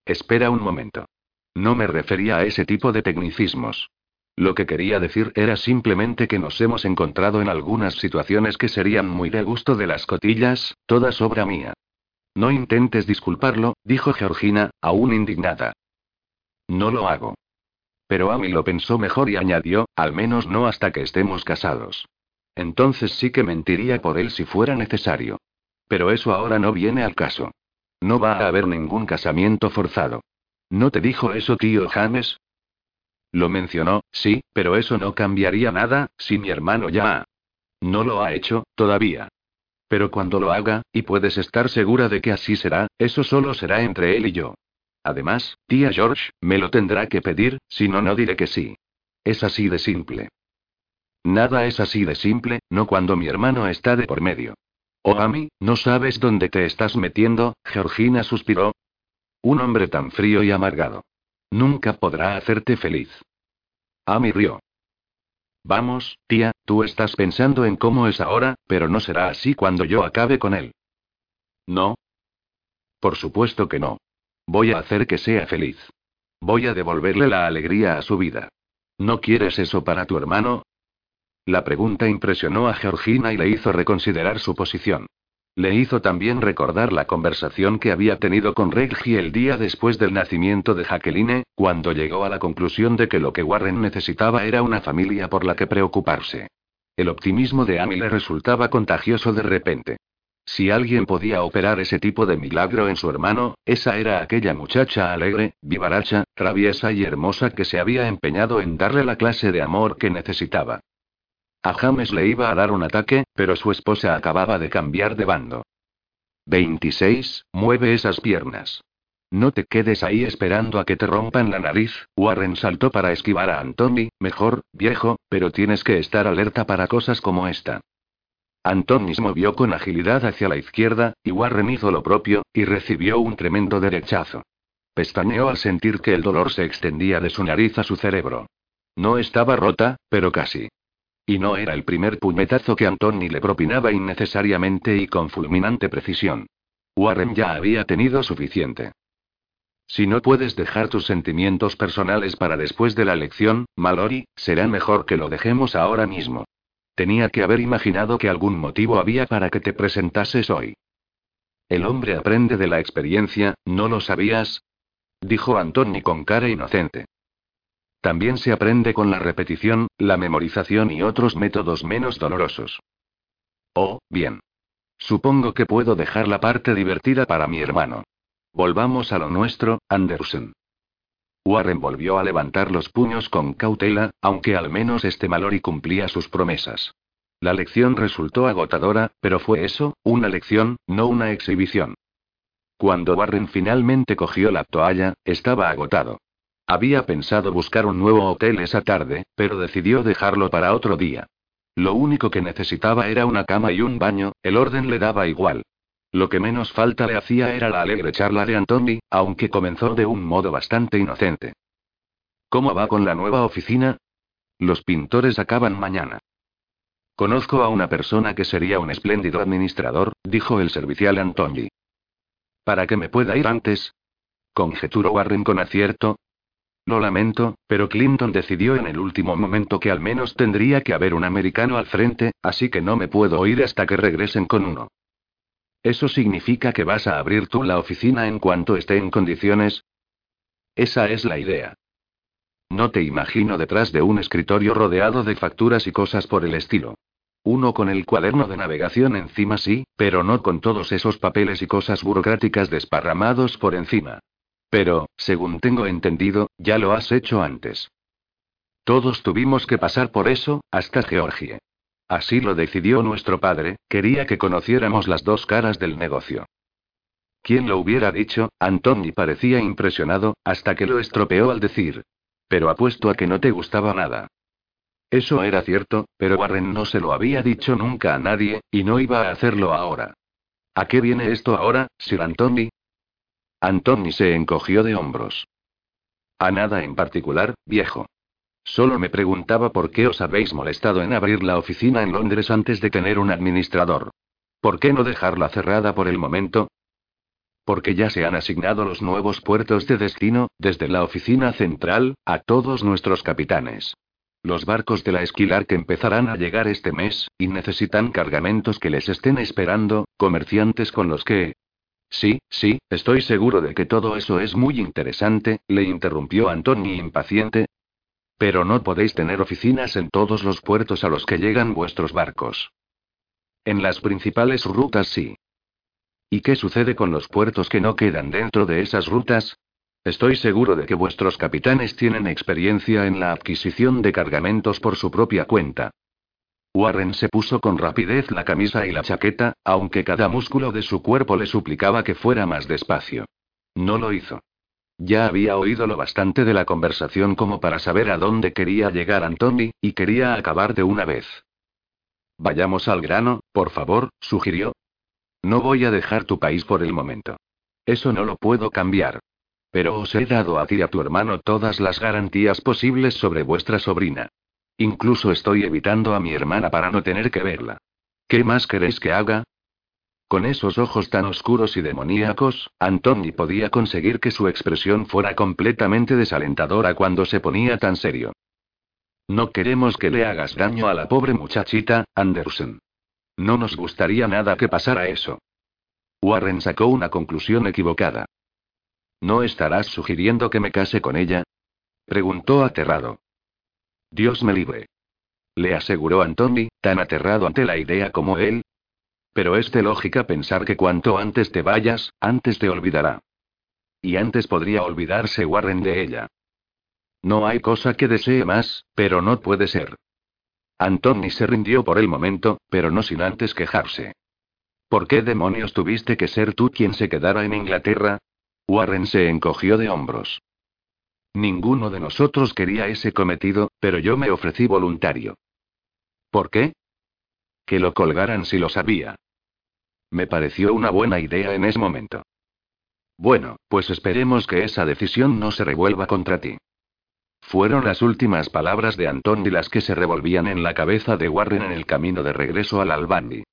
Speaker 1: Espera un momento. No me refería a ese tipo de tecnicismos. Lo que quería decir era simplemente que nos hemos encontrado en algunas situaciones que serían muy de gusto de las cotillas, todas obra mía. No intentes disculparlo, dijo Georgina, aún indignada. No lo hago. Pero Amy lo pensó mejor y añadió, al menos no hasta que estemos casados. Entonces sí que mentiría por él si fuera necesario. Pero eso ahora no viene al caso. No va a haber ningún casamiento forzado. ¿No te dijo eso tío James? Lo mencionó, sí, pero eso no cambiaría nada, si mi hermano ya... No lo ha hecho, todavía. Pero cuando lo haga, y puedes estar segura de que así será, eso solo será entre él y yo. Además, tía George, me lo tendrá que pedir, si no, no diré que sí. Es así de simple. Nada es así de simple, no cuando mi hermano está de por medio. Oh, a mí, ¿no sabes dónde te estás metiendo? Georgina suspiró. Un hombre tan frío y amargado. Nunca podrá hacerte feliz. Amy rió. Vamos, tía, tú estás pensando en cómo es ahora, pero no será así cuando yo acabe con él. No. Por supuesto que no. Voy a hacer que sea feliz. Voy a devolverle la alegría a su vida. ¿No quieres eso para tu hermano? La pregunta impresionó a Georgina y le hizo reconsiderar su posición. Le hizo también recordar la conversación que había tenido con Reggie el día después del nacimiento de Jacqueline, cuando llegó a la conclusión de que lo que Warren necesitaba era una familia por la que preocuparse. El optimismo de Amy le resultaba contagioso de repente. Si alguien podía operar ese tipo de milagro en su hermano, esa era aquella muchacha alegre, vivaracha, traviesa y hermosa que se había empeñado en darle la clase de amor que necesitaba. A James le iba a dar un ataque, pero su esposa acababa de cambiar de bando. 26. Mueve esas piernas. No te quedes ahí esperando a que te rompan la nariz. Warren saltó para esquivar a Anthony, mejor, viejo, pero tienes que estar alerta para cosas como esta. Anthony se movió con agilidad hacia la izquierda, y Warren hizo lo propio, y recibió un tremendo derechazo. Pestañeó al sentir que el dolor se extendía de su nariz a su cerebro. No estaba rota, pero casi. Y no era el primer puñetazo que Antoni le propinaba innecesariamente y con fulminante precisión. Warren ya había tenido suficiente. Si no puedes dejar tus sentimientos personales para después de la lección, Mallory, será mejor que lo dejemos ahora mismo. Tenía que haber imaginado que algún motivo había para que te presentases hoy. El hombre aprende de la experiencia, ¿no lo sabías? Dijo Antoni con cara inocente. También se aprende con la repetición, la memorización y otros métodos menos dolorosos. Oh, bien. Supongo que puedo dejar la parte divertida para mi hermano. Volvamos a lo nuestro, Anderson. Warren volvió a levantar los puños con cautela, aunque al menos este Mallory cumplía sus promesas. La lección resultó agotadora, pero fue eso, una lección, no una exhibición. Cuando Warren finalmente cogió la toalla, estaba agotado. Había pensado buscar un nuevo hotel esa tarde, pero decidió dejarlo para otro día. Lo único que necesitaba era una cama y un baño, el orden le daba igual. Lo que menos falta le hacía era la alegre charla de Antoni, aunque comenzó de un modo bastante inocente. ¿Cómo va con la nueva oficina? Los pintores acaban mañana. Conozco a una persona que sería un espléndido administrador, dijo el servicial Antoni. ¿Para que me pueda ir antes? Conjeturó Warren con acierto, lo lamento, pero Clinton decidió en el último momento que al menos tendría que haber un americano al frente, así que no me puedo ir hasta que regresen con uno. ¿Eso significa que vas a abrir tú la oficina en cuanto esté en condiciones? Esa es la idea. No te imagino detrás de un escritorio rodeado de facturas y cosas por el estilo. Uno con el cuaderno de navegación encima sí, pero no con todos esos papeles y cosas burocráticas desparramados por encima. Pero, según tengo entendido, ya lo has hecho antes. Todos tuvimos que pasar por eso, hasta Georgie. Así lo decidió nuestro padre, quería que conociéramos las dos caras del negocio. ¿Quién lo hubiera dicho? Antoni parecía impresionado, hasta que lo estropeó al decir. Pero apuesto a que no te gustaba nada. Eso era cierto, pero Warren no se lo había dicho nunca a nadie, y no iba a hacerlo ahora. ¿A qué viene esto ahora, Sir Antoni? Antoni se encogió de hombros. A nada en particular, viejo. Solo me preguntaba por qué os habéis molestado en abrir la oficina en Londres antes de tener un administrador. ¿Por qué no dejarla cerrada por el momento? Porque ya se han asignado los nuevos puertos de destino, desde la oficina central, a todos nuestros capitanes. Los barcos de la esquilar que empezarán a llegar este mes, y necesitan cargamentos que les estén esperando, comerciantes con los que, Sí, sí, estoy seguro de que todo eso es muy interesante, le interrumpió Antoni impaciente. Pero no podéis tener oficinas en todos los puertos a los que llegan vuestros barcos. En las principales rutas sí. ¿Y qué sucede con los puertos que no quedan dentro de esas rutas? Estoy seguro de que vuestros capitanes tienen experiencia en la adquisición de cargamentos por su propia cuenta. Warren se puso con rapidez la camisa y la chaqueta, aunque cada músculo de su cuerpo le suplicaba que fuera más despacio. No lo hizo. Ya había oído lo bastante de la conversación como para saber a dónde quería llegar Anthony, y quería acabar de una vez. Vayamos al grano, por favor, sugirió. No voy a dejar tu país por el momento. Eso no lo puedo cambiar. Pero os he dado a ti y a tu hermano todas las garantías posibles sobre vuestra sobrina. Incluso estoy evitando a mi hermana para no tener que verla. ¿Qué más queréis que haga? Con esos ojos tan oscuros y demoníacos, Antoni podía conseguir que su expresión fuera completamente desalentadora cuando se ponía tan serio. No queremos que le hagas daño a la pobre muchachita, Anderson. No nos gustaría nada que pasara eso. Warren sacó una conclusión equivocada. ¿No estarás sugiriendo que me case con ella? Preguntó aterrado. Dios me libre. Le aseguró Antoni, tan aterrado ante la idea como él. Pero es de lógica pensar que cuanto antes te vayas, antes te olvidará. Y antes podría olvidarse Warren de ella. No hay cosa que desee más, pero no puede ser. Antoni se rindió por el momento, pero no sin antes quejarse. ¿Por qué demonios tuviste que ser tú quien se quedara en Inglaterra? Warren se encogió de hombros. Ninguno de nosotros quería ese cometido, pero yo me ofrecí voluntario. ¿Por qué? Que lo colgaran si lo sabía. Me pareció una buena idea en ese momento. Bueno, pues esperemos que esa decisión no se revuelva contra ti. Fueron las últimas palabras de Antoni las que se revolvían en la cabeza de Warren en el camino de regreso al Albany.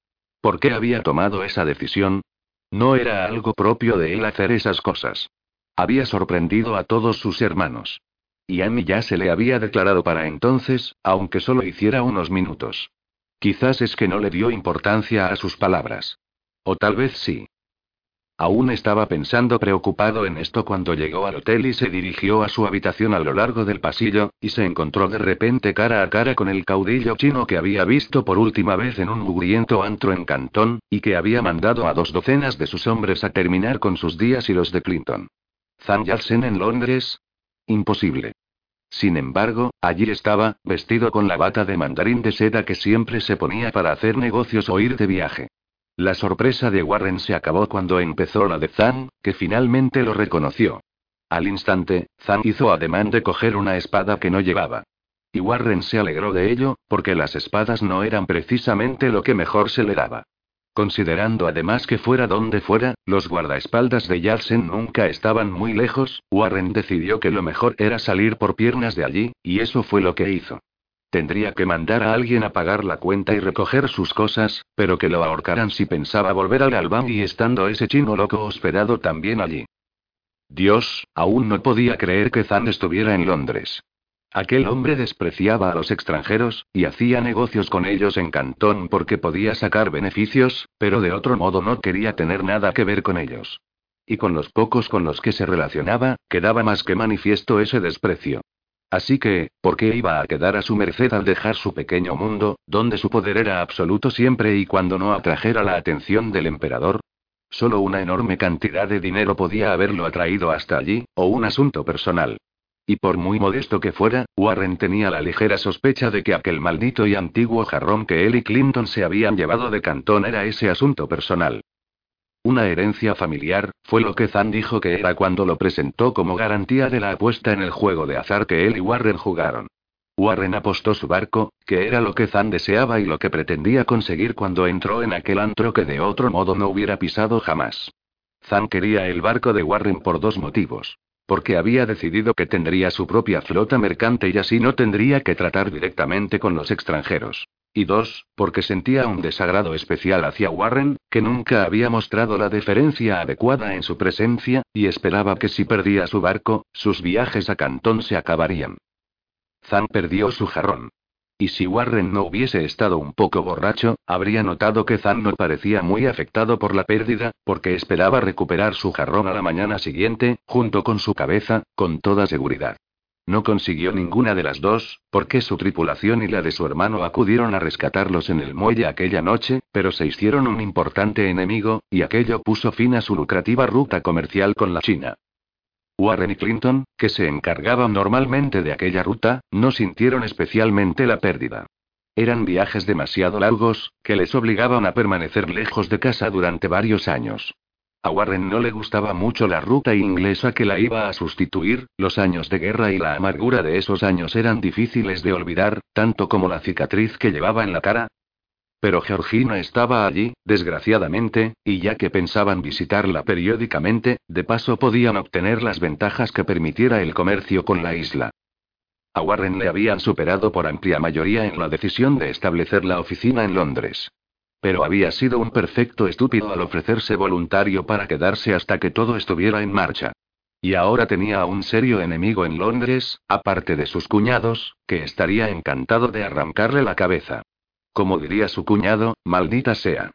Speaker 1: ¿Por qué había tomado esa decisión? No era algo propio de él hacer esas cosas. Había sorprendido a todos sus hermanos. Y a mí ya se le había declarado para entonces, aunque solo hiciera unos minutos. Quizás es que no le dio importancia a sus palabras. O tal vez sí. Aún estaba pensando preocupado en esto cuando llegó al hotel y se dirigió a su habitación a lo largo del pasillo, y se encontró de repente cara a cara con el caudillo chino que había visto por última vez en un mugriento antro en Cantón, y que había mandado a dos docenas de sus hombres a terminar con sus días y los de Clinton. ¿Zan Yalsen en Londres? Imposible. Sin embargo, allí estaba, vestido con la bata de mandarín de seda que siempre se ponía para hacer negocios o ir de viaje. La sorpresa de Warren se acabó cuando empezó la de Zan, que finalmente lo reconoció. Al instante, Zan hizo ademán de coger una espada que no llevaba. Y Warren se alegró de ello, porque las espadas no eran precisamente lo que mejor se le daba. Considerando además que fuera donde fuera, los guardaespaldas de Yalsen nunca estaban muy lejos, Warren decidió que lo mejor era salir por piernas de allí, y eso fue lo que hizo. Tendría que mandar a alguien a pagar la cuenta y recoger sus cosas, pero que lo ahorcaran si pensaba volver al Albán y estando ese chino loco hospedado también allí. Dios, aún no podía creer que Zan estuviera en Londres. Aquel hombre despreciaba a los extranjeros, y hacía negocios con ellos en Cantón porque podía sacar beneficios, pero de otro modo no quería tener nada que ver con ellos. Y con los pocos con los que se relacionaba, quedaba más que manifiesto ese desprecio. Así que, ¿por qué iba a quedar a su merced al dejar su pequeño mundo, donde su poder era absoluto siempre y cuando no atrajera la atención del emperador? Solo una enorme cantidad de dinero podía haberlo atraído hasta allí, o un asunto personal. Y por muy modesto que fuera, Warren tenía la ligera sospecha de que aquel maldito y antiguo jarrón que él y Clinton se habían llevado de Cantón era ese asunto personal. Una herencia familiar, fue lo que Zan dijo que era cuando lo presentó como garantía de la apuesta en el juego de azar que él y Warren jugaron. Warren apostó su barco, que era lo que Zan deseaba y lo que pretendía conseguir cuando entró en aquel antro que de otro modo no hubiera pisado jamás. Zan quería el barco de Warren por dos motivos. Porque había decidido que tendría su propia flota mercante y así no tendría que tratar directamente con los extranjeros. Y dos, porque sentía un desagrado especial hacia Warren, que nunca había mostrado la deferencia adecuada en su presencia, y esperaba que si perdía su barco, sus viajes a Cantón se acabarían. Zan perdió su jarrón. Y si Warren no hubiese estado un poco borracho, habría notado que Zan no parecía muy afectado por la pérdida, porque esperaba recuperar su jarrón a la mañana siguiente, junto con su cabeza, con toda seguridad. No consiguió ninguna de las dos, porque su tripulación y la de su hermano acudieron a rescatarlos en el muelle aquella noche, pero se hicieron un importante enemigo, y aquello puso fin a su lucrativa ruta comercial con la China. Warren y Clinton, que se encargaban normalmente de aquella ruta, no sintieron especialmente la pérdida. Eran viajes demasiado largos, que les obligaban a permanecer lejos de casa durante varios años. A Warren no le gustaba mucho la ruta inglesa que la iba a sustituir, los años de guerra y la amargura de esos años eran difíciles de olvidar, tanto como la cicatriz que llevaba en la cara. Pero Georgina estaba allí, desgraciadamente, y ya que pensaban visitarla periódicamente, de paso podían obtener las ventajas que permitiera el comercio con la isla. A Warren le habían superado por amplia mayoría en la decisión de establecer la oficina en Londres. Pero había sido un perfecto estúpido al ofrecerse voluntario para quedarse hasta que todo estuviera en marcha. Y ahora tenía a un serio enemigo en Londres, aparte de sus cuñados, que estaría encantado de arrancarle la cabeza. Como diría su cuñado, maldita sea.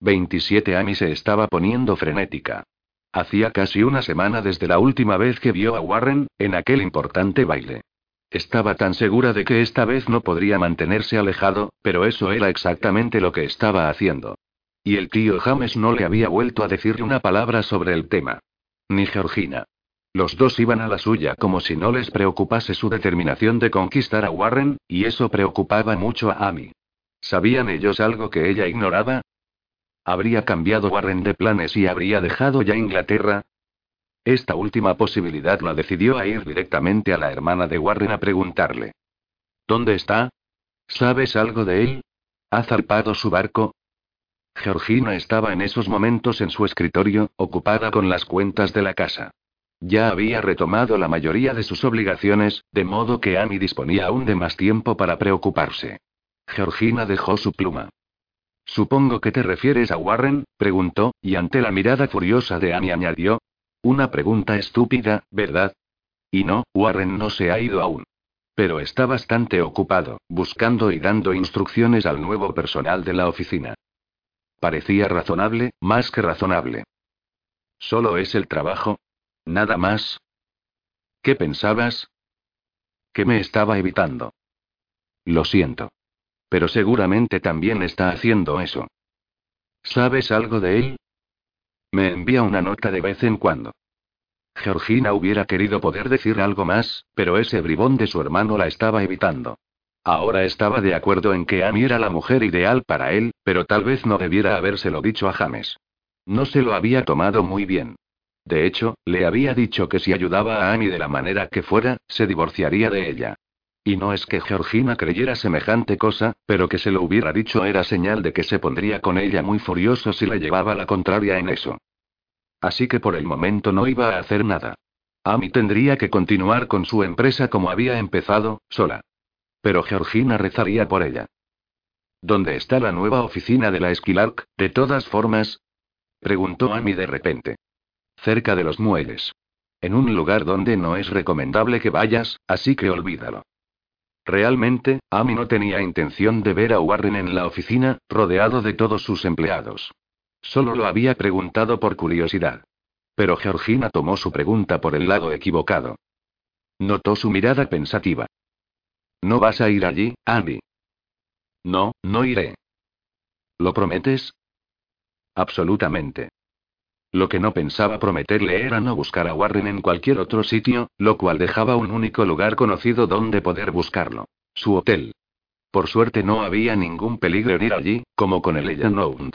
Speaker 1: 27 Amy se estaba poniendo frenética. Hacía casi una semana desde la última vez que vio a Warren, en aquel importante baile. Estaba tan segura de que esta vez no podría mantenerse alejado, pero eso era exactamente lo que estaba haciendo. Y el tío James no le había vuelto a decirle una palabra sobre el tema. Ni Georgina. Los dos iban a la suya como si no les preocupase su determinación de conquistar a Warren, y eso preocupaba mucho a Amy. ¿Sabían ellos algo que ella ignoraba? ¿Habría cambiado Warren de planes y habría dejado ya Inglaterra? Esta última posibilidad la decidió a ir directamente a la hermana de Warren a preguntarle. ¿Dónde está? ¿Sabes algo de él? ¿Ha zarpado su barco? Georgina estaba en esos momentos en su escritorio, ocupada con las cuentas de la casa. Ya había retomado la mayoría de sus obligaciones, de modo que Amy disponía aún de más tiempo para preocuparse. Georgina dejó su pluma. Supongo que te refieres a Warren, preguntó, y ante la mirada furiosa de Annie añadió. Una pregunta estúpida, ¿verdad? Y no, Warren no se ha ido aún. Pero está bastante ocupado, buscando y dando instrucciones al nuevo personal de la oficina. Parecía razonable, más que razonable. ¿Solo es el trabajo? ¿Nada más? ¿Qué pensabas? Que me estaba evitando. Lo siento. Pero seguramente también está haciendo eso. ¿Sabes algo de él? Me envía una nota de vez en cuando. Georgina hubiera querido poder decir algo más, pero ese bribón de su hermano la estaba evitando. Ahora estaba de acuerdo en que Amy era la mujer ideal para él, pero tal vez no debiera habérselo dicho a James. No se lo había tomado muy bien. De hecho, le había dicho que si ayudaba a Amy de la manera que fuera, se divorciaría de ella. Y no es que Georgina creyera semejante cosa, pero que se lo hubiera dicho era señal de que se pondría con ella muy furioso si le llevaba la contraria en eso. Así que por el momento no iba a hacer nada. Amy tendría que continuar con su empresa como había empezado, sola. Pero Georgina rezaría por ella. ¿Dónde está la nueva oficina de la Esquilark, de todas formas? preguntó Amy de repente. Cerca de los muelles. En un lugar donde no es recomendable que vayas, así que olvídalo. Realmente, Amy no tenía intención de ver a Warren en la oficina, rodeado de todos sus empleados. Solo lo había preguntado por curiosidad. Pero Georgina tomó su pregunta por el lado equivocado. Notó su mirada pensativa. ¿No vas a ir allí, Amy? No, no iré. ¿Lo prometes? Absolutamente. Lo que no pensaba prometerle era no buscar a Warren en cualquier otro sitio, lo cual dejaba un único lugar conocido donde poder buscarlo. Su hotel. Por suerte no había ningún peligro en ir allí, como con el Nound.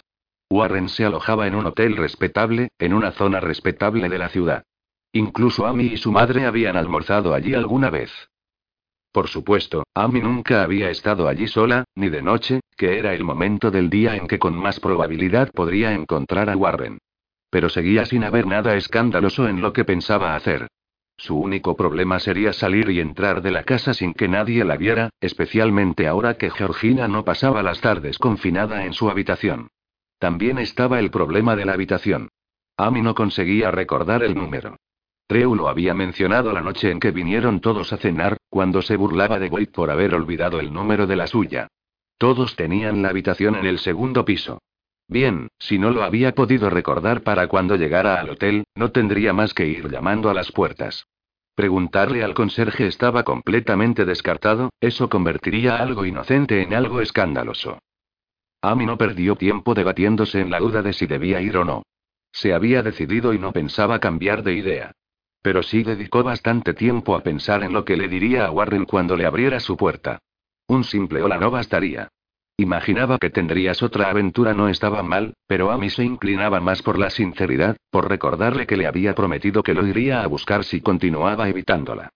Speaker 1: Warren se alojaba en un hotel respetable, en una zona respetable de la ciudad. Incluso Amy y su madre habían almorzado allí alguna vez. Por supuesto, Amy nunca había estado allí sola, ni de noche, que era el momento del día en que con más probabilidad podría encontrar a Warren. Pero seguía sin haber nada escandaloso en lo que pensaba hacer. Su único problema sería salir y entrar de la casa sin que nadie la viera, especialmente ahora que Georgina no pasaba las tardes confinada en su habitación. También estaba el problema de la habitación. Amy no conseguía recordar el número. Treu lo había mencionado la noche en que vinieron todos a cenar, cuando se burlaba de Wade por haber olvidado el número de la suya. Todos tenían la habitación en el segundo piso. Bien, si no lo había podido recordar para cuando llegara al hotel, no tendría más que ir llamando a las puertas. Preguntarle al conserje estaba completamente descartado, eso convertiría algo inocente en algo escandaloso. Amy no perdió tiempo debatiéndose en la duda de si debía ir o no. Se había decidido y no pensaba cambiar de idea. Pero sí dedicó bastante tiempo a pensar en lo que le diría a Warren cuando le abriera su puerta. Un simple hola no bastaría. Imaginaba que tendrías otra aventura no estaba mal, pero a mí se inclinaba más por la sinceridad, por recordarle que le había prometido que lo iría a buscar si continuaba evitándola.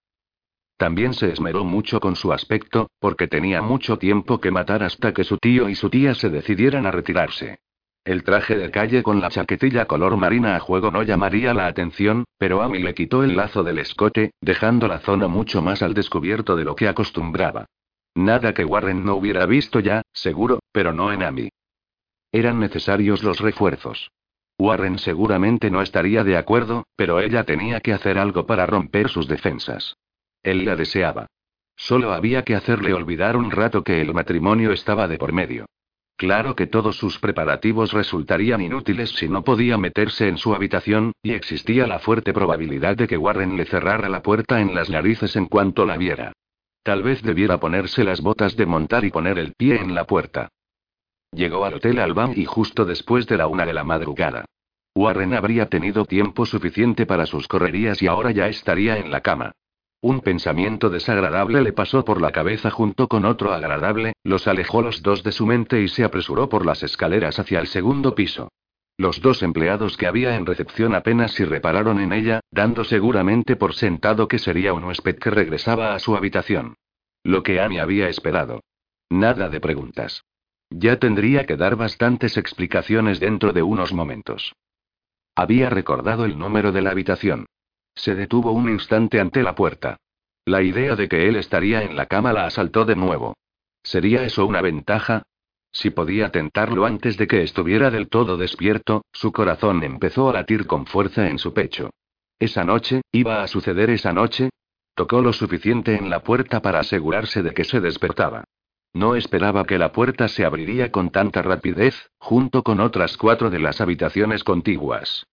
Speaker 1: También se esmeró mucho con su aspecto, porque tenía mucho tiempo que matar hasta que su tío y su tía se decidieran a retirarse. El traje de calle con la chaquetilla color marina a juego no llamaría la atención, pero Amy le quitó el lazo del escote, dejando la zona mucho más al descubierto de lo que acostumbraba. Nada que Warren no hubiera visto ya, seguro, pero no en Amy. Eran necesarios los refuerzos. Warren seguramente no estaría de acuerdo, pero ella tenía que hacer algo para romper sus defensas. Él la deseaba. Solo había que hacerle olvidar un rato que el matrimonio estaba de por medio. Claro que todos sus preparativos resultarían inútiles si no podía meterse en su habitación, y existía la fuerte probabilidad de que Warren le cerrara la puerta en las narices en cuanto la viera. Tal vez debiera ponerse las botas de montar y poner el pie en la puerta. Llegó al hotel Alban y justo después de la una de la madrugada. Warren habría tenido tiempo suficiente para sus correrías y ahora ya estaría en la cama. Un pensamiento desagradable le pasó por la cabeza junto con otro agradable, los alejó los dos de su mente y se apresuró por las escaleras hacia el segundo piso. Los dos empleados que había en recepción apenas si repararon en ella, dando seguramente por sentado que sería un huésped que regresaba a su habitación. Lo que Amy había esperado. Nada de preguntas. Ya tendría que dar bastantes explicaciones dentro de unos momentos. Había recordado el número de la habitación. Se detuvo un instante ante la puerta. La idea de que él estaría en la cama la asaltó de nuevo. ¿Sería eso una ventaja? Si podía tentarlo antes de que estuviera del todo despierto, su corazón empezó a latir con fuerza en su pecho. Esa noche, iba a suceder esa noche. Tocó lo suficiente en la puerta para asegurarse de que se despertaba. No esperaba que la puerta se abriría con tanta rapidez, junto con otras cuatro de las habitaciones contiguas.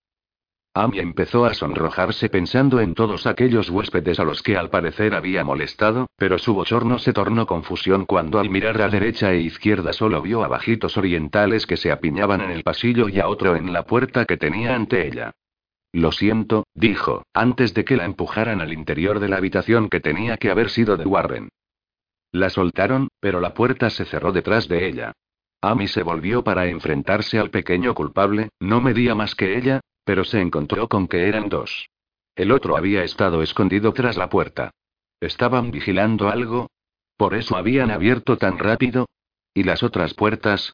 Speaker 1: Amy empezó a sonrojarse pensando en todos aquellos huéspedes a los que al parecer había molestado, pero su bochorno se tornó confusión cuando al mirar a derecha e izquierda solo vio a bajitos orientales que se apiñaban en el pasillo y a otro en la puerta que tenía ante ella. Lo siento, dijo, antes de que la empujaran al interior de la habitación que tenía que haber sido de Warren. La soltaron, pero la puerta se cerró detrás de ella. Amy se volvió para enfrentarse al pequeño culpable, no medía más que ella, pero se encontró con que eran dos. El otro había estado escondido tras la puerta. ¿Estaban vigilando algo? ¿Por eso habían abierto tan rápido? ¿Y las otras puertas?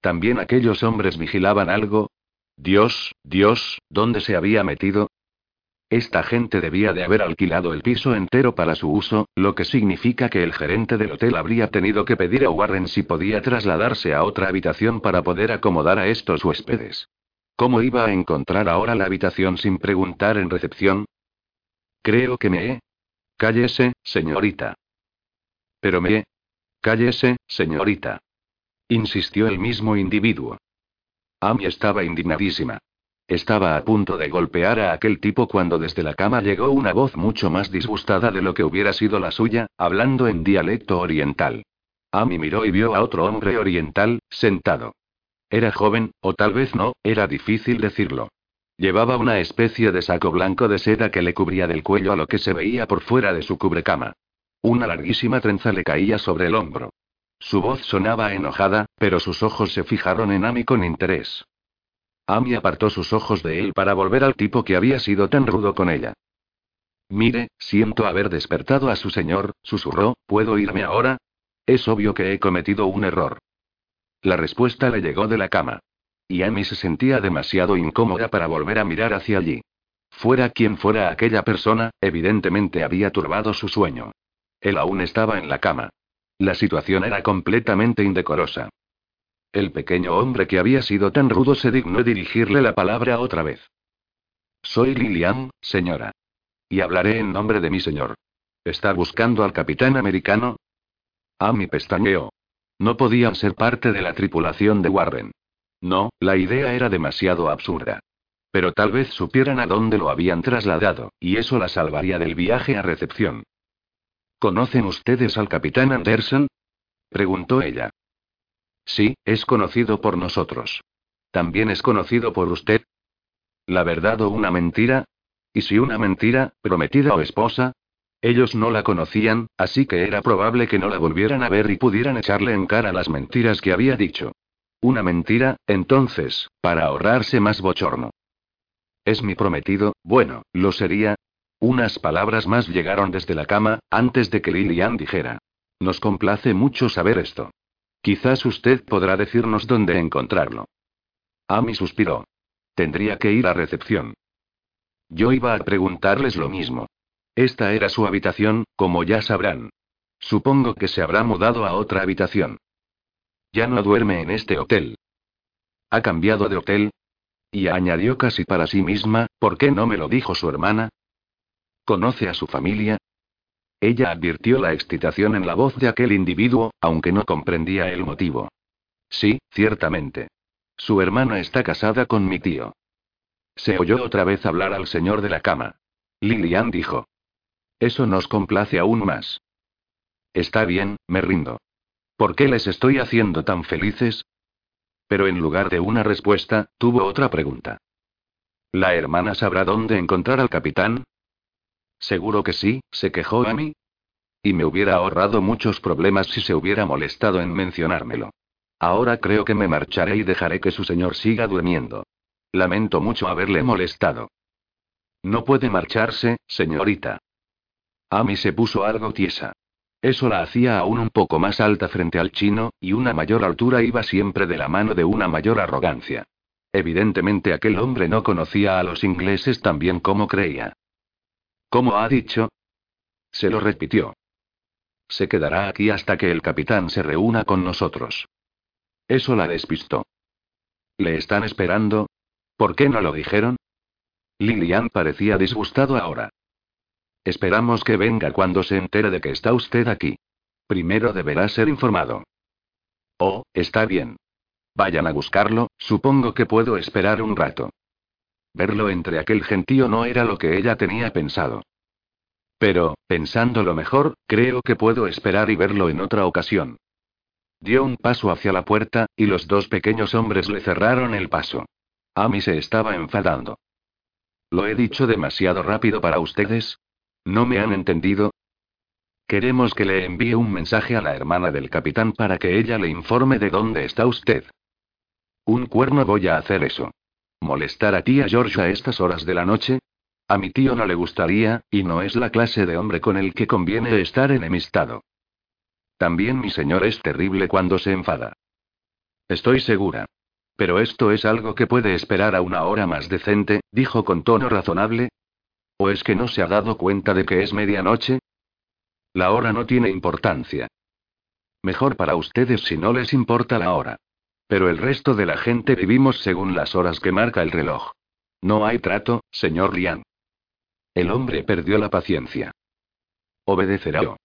Speaker 1: ¿También aquellos hombres vigilaban algo? Dios, Dios, ¿dónde se había metido? Esta gente debía de haber alquilado el piso entero para su uso, lo que significa que el gerente del hotel habría tenido que pedir a Warren si podía trasladarse a otra habitación para poder acomodar a estos huéspedes. ¿Cómo iba a encontrar ahora la habitación sin preguntar en recepción? Creo que me he. Cállese, señorita. Pero me he. Cállese, señorita. Insistió el mismo individuo. Amy estaba indignadísima. Estaba a punto de golpear a aquel tipo cuando desde la cama llegó una voz mucho más disgustada de lo que hubiera sido la suya, hablando en dialecto oriental. Amy miró y vio a otro hombre oriental, sentado. Era joven, o tal vez no, era difícil decirlo. Llevaba una especie de saco blanco de seda que le cubría del cuello a lo que se veía por fuera de su cubrecama. Una larguísima trenza le caía sobre el hombro. Su voz sonaba enojada, pero sus ojos se fijaron en Amy con interés. Amy apartó sus ojos de él para volver al tipo que había sido tan rudo con ella. Mire, siento haber despertado a su señor, susurró, ¿puedo irme ahora? Es obvio que he cometido un error. La respuesta le llegó de la cama. Y Amy se sentía demasiado incómoda para volver a mirar hacia allí. Fuera quien fuera aquella persona, evidentemente había turbado su sueño. Él aún estaba en la cama. La situación era completamente indecorosa. El pequeño hombre que había sido tan rudo se dignó dirigirle la palabra otra vez. Soy Lilian, señora. Y hablaré en nombre de mi señor. ¿Está buscando al capitán americano? Amy pestañeó. No podían ser parte de la tripulación de Warren. No, la idea era demasiado absurda. Pero tal vez supieran a dónde lo habían trasladado, y eso la salvaría del viaje a recepción. ¿Conocen ustedes al capitán Anderson? preguntó ella. Sí, es conocido por nosotros. ¿También es conocido por usted? ¿La verdad o una mentira? ¿Y si una mentira, prometida o esposa? Ellos no la conocían, así que era probable que no la volvieran a ver y pudieran echarle en cara las mentiras que había dicho. Una mentira, entonces, para ahorrarse más bochorno. Es mi prometido, bueno, lo sería. Unas palabras más llegaron desde la cama, antes de que Lilian dijera. Nos complace mucho saber esto. Quizás usted podrá decirnos dónde encontrarlo. Amy suspiró. Tendría que ir a recepción. Yo iba a preguntarles lo mismo. Esta era su habitación, como ya sabrán. Supongo que se habrá mudado a otra habitación. Ya no duerme en este hotel. ¿Ha cambiado de hotel? Y añadió casi para sí misma, ¿por qué no me lo dijo su hermana? ¿Conoce a su familia? Ella advirtió la excitación en la voz de aquel individuo, aunque no comprendía el motivo. Sí, ciertamente. Su hermana está casada con mi tío. Se oyó otra vez hablar al señor de la cama. Lilian dijo. Eso nos complace aún más. Está bien, me rindo. ¿Por qué les estoy haciendo tan felices? Pero en lugar de una respuesta, tuvo otra pregunta. ¿La hermana sabrá dónde encontrar al capitán? Seguro que sí, se quejó a mí. Y me hubiera ahorrado muchos problemas si se hubiera molestado en mencionármelo. Ahora creo que me marcharé y dejaré que su señor siga durmiendo. Lamento mucho haberle molestado. No puede marcharse, señorita. Amy se puso algo tiesa. Eso la hacía aún un poco más alta frente al chino, y una mayor altura iba siempre de la mano de una mayor arrogancia. Evidentemente aquel hombre no conocía a los ingleses tan bien como creía. ¿Cómo ha dicho? Se lo repitió. Se quedará aquí hasta que el capitán se reúna con nosotros. Eso la despistó. ¿Le están esperando? ¿Por qué no lo dijeron? Lilian parecía disgustado ahora. Esperamos que venga cuando se entere de que está usted aquí. Primero deberá ser informado. Oh, está bien. Vayan a buscarlo, supongo que puedo esperar un rato. Verlo entre aquel gentío no era lo que ella tenía pensado. Pero, pensándolo mejor, creo que puedo esperar y verlo en otra ocasión. Dio un paso hacia la puerta, y los dos pequeños hombres le cerraron el paso. Amy se estaba enfadando. ¿Lo he dicho demasiado rápido para ustedes? ¿No me han entendido? Queremos que le envíe un mensaje a la hermana del capitán para que ella le informe de dónde está usted. Un cuerno voy a hacer eso. ¿Molestar a tía George a estas horas de la noche? A mi tío no le gustaría, y no es la clase de hombre con el que conviene estar enemistado. También mi señor es terrible cuando se enfada. Estoy segura. Pero esto es algo que puede esperar a una hora más decente, dijo con tono razonable. ¿O es que no se ha dado cuenta de que es medianoche? La hora no tiene importancia. Mejor para ustedes si no les importa la hora. Pero el resto de la gente vivimos según las horas que marca el reloj. No hay trato, señor Lian. El hombre perdió la paciencia. Obedecerá.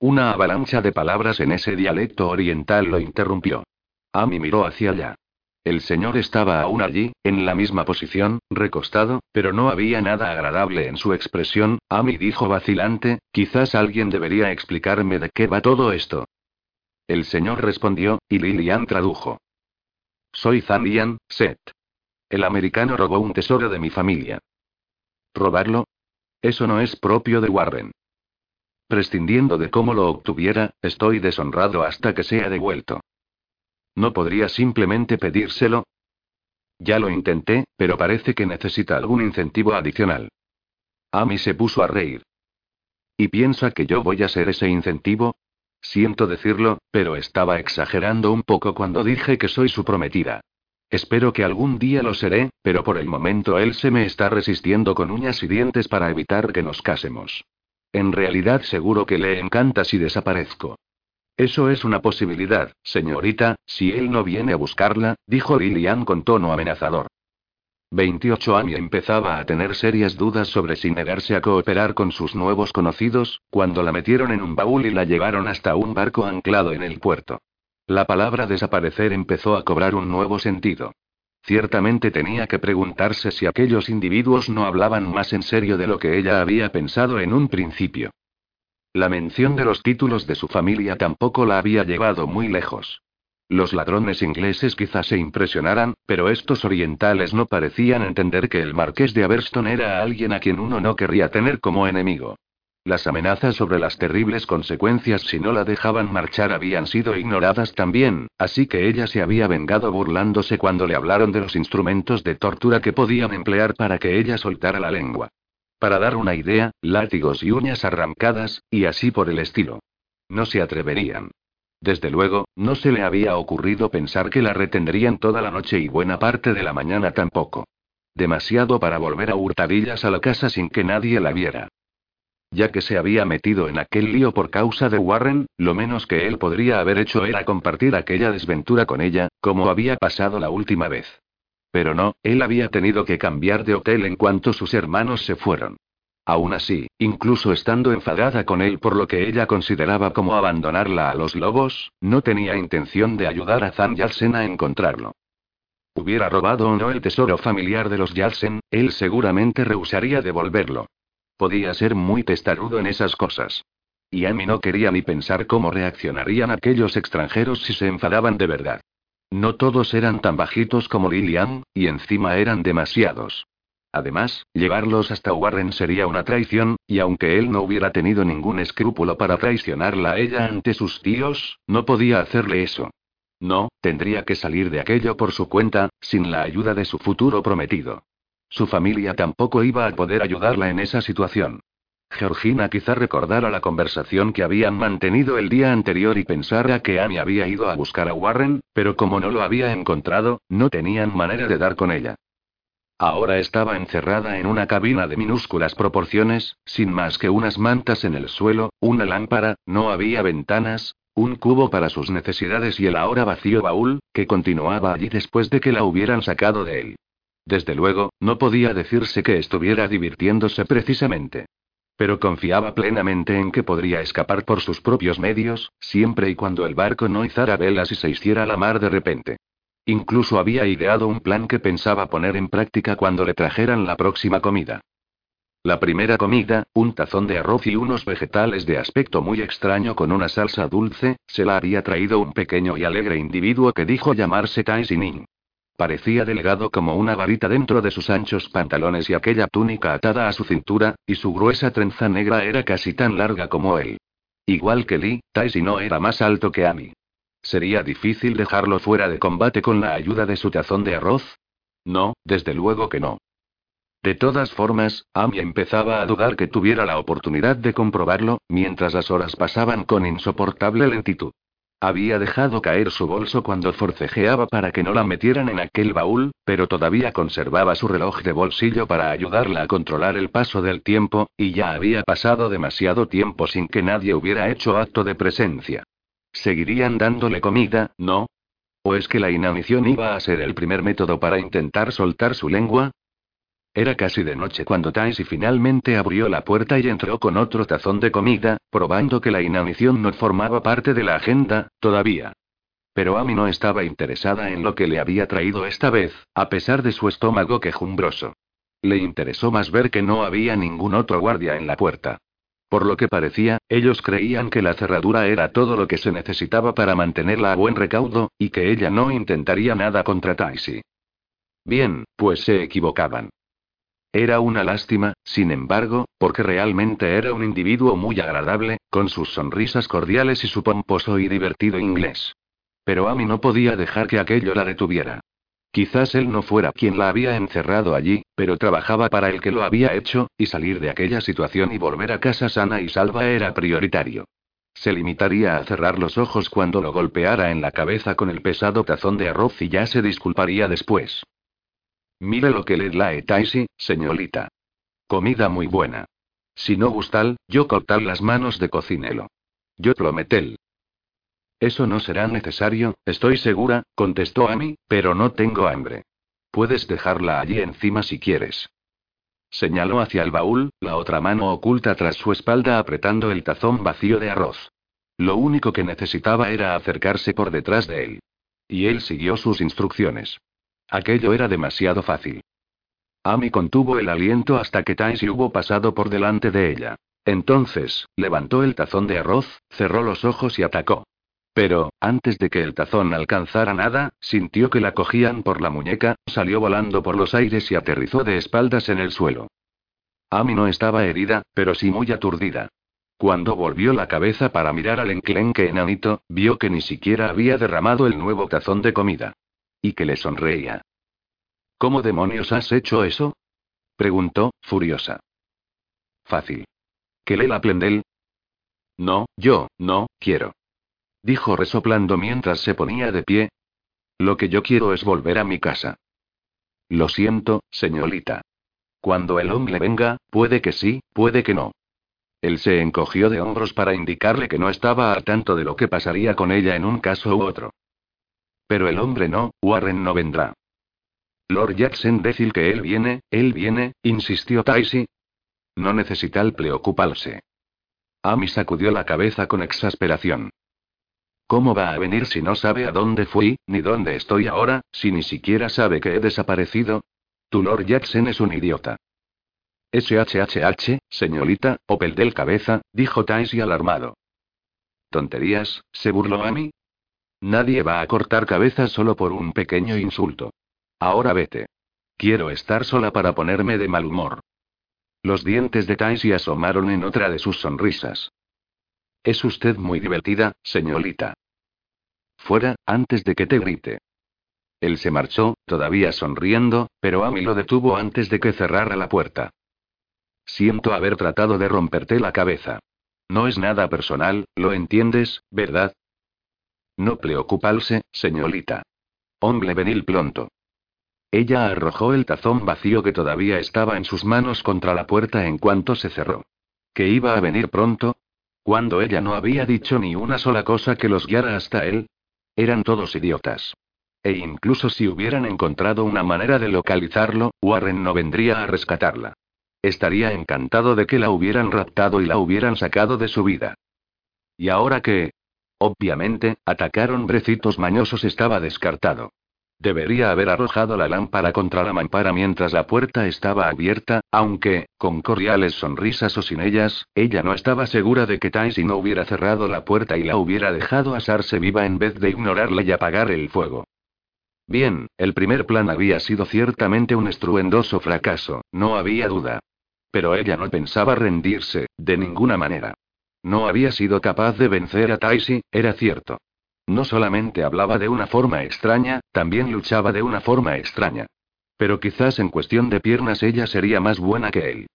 Speaker 1: Una avalancha de palabras en ese dialecto oriental lo interrumpió. Amy miró hacia allá. El señor estaba aún allí, en la misma posición, recostado, pero no había nada agradable en su expresión. Amy dijo vacilante, quizás alguien debería explicarme de qué va todo esto. El señor respondió, y Lilian tradujo. Soy Zanian, Seth. El americano robó un tesoro de mi familia. ¿Robarlo? Eso no es propio de Warren. Prescindiendo de cómo lo obtuviera, estoy deshonrado hasta que sea devuelto. ¿No podría simplemente pedírselo? Ya lo intenté, pero parece que necesita algún incentivo adicional. Amy se puso a reír. ¿Y piensa que yo voy a ser ese incentivo? Siento decirlo, pero estaba exagerando un poco cuando dije que soy su prometida. Espero que algún día lo seré, pero por el momento él se me está resistiendo con uñas y dientes para evitar que nos casemos. En realidad seguro que le encanta si desaparezco. Eso es una posibilidad, señorita, si él no viene a buscarla, dijo Lilian con tono amenazador. 28 años empezaba a tener serias dudas sobre si negarse a cooperar con sus nuevos conocidos, cuando la metieron en un baúl y la llevaron hasta un barco anclado en el puerto. La palabra desaparecer empezó a cobrar un nuevo sentido. Ciertamente tenía que preguntarse si aquellos individuos no hablaban más en serio de lo que ella había pensado en un principio. La mención de los títulos de su familia tampoco la había llevado muy lejos. Los ladrones ingleses quizás se impresionaran, pero estos orientales no parecían entender que el marqués de Aberston era alguien a quien uno no querría tener como enemigo. Las amenazas sobre las terribles consecuencias si no la dejaban marchar habían sido ignoradas también, así que ella se había vengado burlándose cuando le hablaron de los instrumentos de tortura que podían emplear para que ella soltara la lengua. Para dar una idea, látigos y uñas arrancadas, y así por el estilo. No se atreverían. Desde luego, no se le había ocurrido pensar que la retendrían toda la noche y buena parte de la mañana tampoco. Demasiado para volver a hurtadillas a la casa sin que nadie la viera. Ya que se había metido en aquel lío por causa de Warren, lo menos que él podría haber hecho era compartir aquella desventura con ella, como había pasado la última vez. Pero no, él había tenido que cambiar de hotel en cuanto sus hermanos se fueron. Aún así, incluso estando enfadada con él por lo que ella consideraba como abandonarla a los lobos, no tenía intención de ayudar a Zan Yalsen a encontrarlo. Hubiera robado o no el tesoro familiar de los Yalsen, él seguramente rehusaría devolverlo. Podía ser muy testarudo en esas cosas. Y Amy no quería ni pensar cómo reaccionarían aquellos extranjeros si se enfadaban de verdad. No todos eran tan bajitos como Lilian, y encima eran demasiados. Además, llevarlos hasta Warren sería una traición, y aunque él no hubiera tenido ningún escrúpulo para traicionarla a ella ante sus tíos, no podía hacerle eso. No, tendría que salir de aquello por su cuenta, sin la ayuda de su futuro prometido. Su familia tampoco iba a poder ayudarla en esa situación. Georgina quizá recordara la conversación que habían mantenido el día anterior y pensara que Amy había ido a buscar a Warren, pero como no lo había encontrado, no tenían manera de dar con ella. Ahora estaba encerrada en una cabina de minúsculas proporciones, sin más que unas mantas en el suelo, una lámpara, no había ventanas, un cubo para sus necesidades y el ahora vacío baúl, que continuaba allí después de que la hubieran sacado de él. Desde luego, no podía decirse que estuviera divirtiéndose precisamente. Pero confiaba plenamente en que podría escapar por sus propios medios, siempre y cuando el barco no izara velas y se hiciera la mar de repente. Incluso había ideado un plan que pensaba poner en práctica cuando le trajeran la próxima comida. La primera comida, un tazón de arroz y unos vegetales de aspecto muy extraño con una salsa dulce, se la había traído un pequeño y alegre individuo que dijo llamarse Tai Ning. Parecía delgado como una varita dentro de sus anchos pantalones y aquella túnica atada a su cintura, y su gruesa trenza negra era casi tan larga como él. Igual que Lee, Taisi no era más alto que Amy. ¿Sería difícil dejarlo fuera de combate con la ayuda de su tazón de arroz? No, desde luego que no. De todas formas, Amy empezaba a dudar que tuviera la oportunidad de comprobarlo, mientras las horas pasaban con insoportable lentitud. Había dejado caer su bolso cuando forcejeaba para que no la metieran en aquel baúl, pero todavía conservaba su reloj de bolsillo para ayudarla a controlar el paso del tiempo, y ya había pasado demasiado tiempo sin que nadie hubiera hecho acto de presencia. ¿Seguirían dándole comida, no? ¿O es que la inanición iba a ser el primer método para intentar soltar su lengua? Era casi de noche cuando Taisi finalmente abrió la puerta y entró con otro tazón de comida, probando que la inanición no formaba parte de la agenda, todavía. Pero Amy no estaba interesada en lo que le había traído esta vez, a pesar de su estómago quejumbroso. Le interesó más ver que no había ningún otro guardia en la puerta. Por lo que parecía, ellos creían que la cerradura era todo lo que se necesitaba para mantenerla a buen recaudo, y que ella no intentaría nada contra Taisi. Bien, pues se equivocaban. Era una lástima, sin embargo, porque realmente era un individuo muy agradable, con sus sonrisas cordiales y su pomposo y divertido inglés. Pero Amy no podía dejar que aquello la detuviera. Quizás él no fuera quien la había encerrado allí, pero trabajaba para el que lo había hecho, y salir de aquella situación y volver a casa sana y salva era prioritario. Se limitaría a cerrar los ojos cuando lo golpeara en la cabeza con el pesado tazón de arroz y ya se disculparía después. Mire lo que le trae Taisi, señorita. Comida muy buena. Si no gustal, yo cortar las manos de cocinelo. Yo prometel. Eso no será necesario, estoy segura, contestó Amy, pero no tengo hambre. Puedes dejarla allí encima si quieres. Señaló hacia el baúl, la otra mano oculta tras su espalda apretando el tazón vacío de arroz. Lo único que necesitaba era acercarse por detrás de él. Y él siguió sus instrucciones. Aquello era demasiado fácil. Amy contuvo el aliento hasta que Taisi hubo pasado por delante de ella. Entonces, levantó el tazón de arroz, cerró los ojos y atacó. Pero, antes de que el tazón alcanzara nada, sintió que la cogían por la muñeca, salió volando por los aires y aterrizó de espaldas en el suelo. Amy no estaba herida, pero sí muy aturdida. Cuando volvió la cabeza para mirar al enclenque enanito, vio que ni siquiera había derramado el nuevo tazón de comida. Y que le sonreía. ¿Cómo demonios has hecho eso? preguntó, furiosa. Fácil. ¿Kelela Plendel? No, yo, no, quiero. Dijo resoplando mientras se ponía de pie. Lo que yo quiero es volver a mi casa. Lo siento, señorita. Cuando el hombre venga, puede que sí, puede que no. Él se encogió de hombros para indicarle que no estaba al tanto de lo que pasaría con ella en un caso u otro. Pero el hombre no, Warren no vendrá. Lord Jackson decir que él viene, él viene, insistió Taisi. No necesita el preocuparse. Amy sacudió la cabeza con exasperación. ¿Cómo va a venir si no sabe a dónde fui, ni dónde estoy ahora, si ni siquiera sabe que he desaparecido? Tu Lord Jackson es un idiota. SHHH, señorita, Opel del cabeza, dijo Taisi alarmado. Tonterías, se burló a mí. Nadie va a cortar cabezas solo por un pequeño insulto. Ahora vete. Quiero estar sola para ponerme de mal humor. Los dientes de Taisi asomaron en otra de sus sonrisas. Es usted muy divertida, señorita. Fuera, antes de que te grite. Él se marchó, todavía sonriendo, pero Amy lo detuvo antes de que cerrara la puerta. Siento haber tratado de romperte la cabeza. No es nada personal, lo entiendes, ¿verdad? No preocuparse, señorita. Hombre venil pronto. Ella arrojó el tazón vacío que todavía estaba en sus manos contra la puerta en cuanto se cerró. ¿Que iba a venir pronto? Cuando ella no había dicho ni una sola cosa que los guiara hasta él. Eran todos idiotas. E incluso si hubieran encontrado una manera de localizarlo, Warren no vendría a rescatarla. Estaría encantado de que la hubieran raptado y la hubieran sacado de su vida. ¿Y ahora qué? Obviamente, atacaron brecitos mañosos estaba descartado. Debería haber arrojado la lámpara contra la mampara mientras la puerta estaba abierta, aunque, con cordiales sonrisas o sin ellas, ella no estaba segura de que Taisi no hubiera cerrado la puerta y la hubiera dejado asarse viva en vez de ignorarla y apagar el fuego. Bien, el primer plan había sido ciertamente un estruendoso fracaso, no había duda. Pero ella no pensaba rendirse, de ninguna manera. No había sido capaz de vencer a Taisi, era cierto. No solamente hablaba de una forma extraña, también luchaba de una forma extraña. Pero quizás en cuestión de piernas ella sería más buena que él.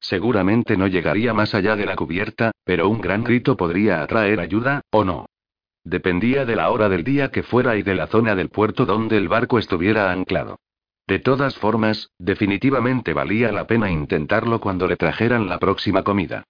Speaker 1: Seguramente no llegaría más allá de la cubierta, pero un gran grito podría atraer ayuda, ¿o no? Dependía de la hora del día que fuera y de la zona del puerto donde el barco estuviera anclado. De todas formas, definitivamente valía la pena intentarlo cuando le trajeran la próxima comida.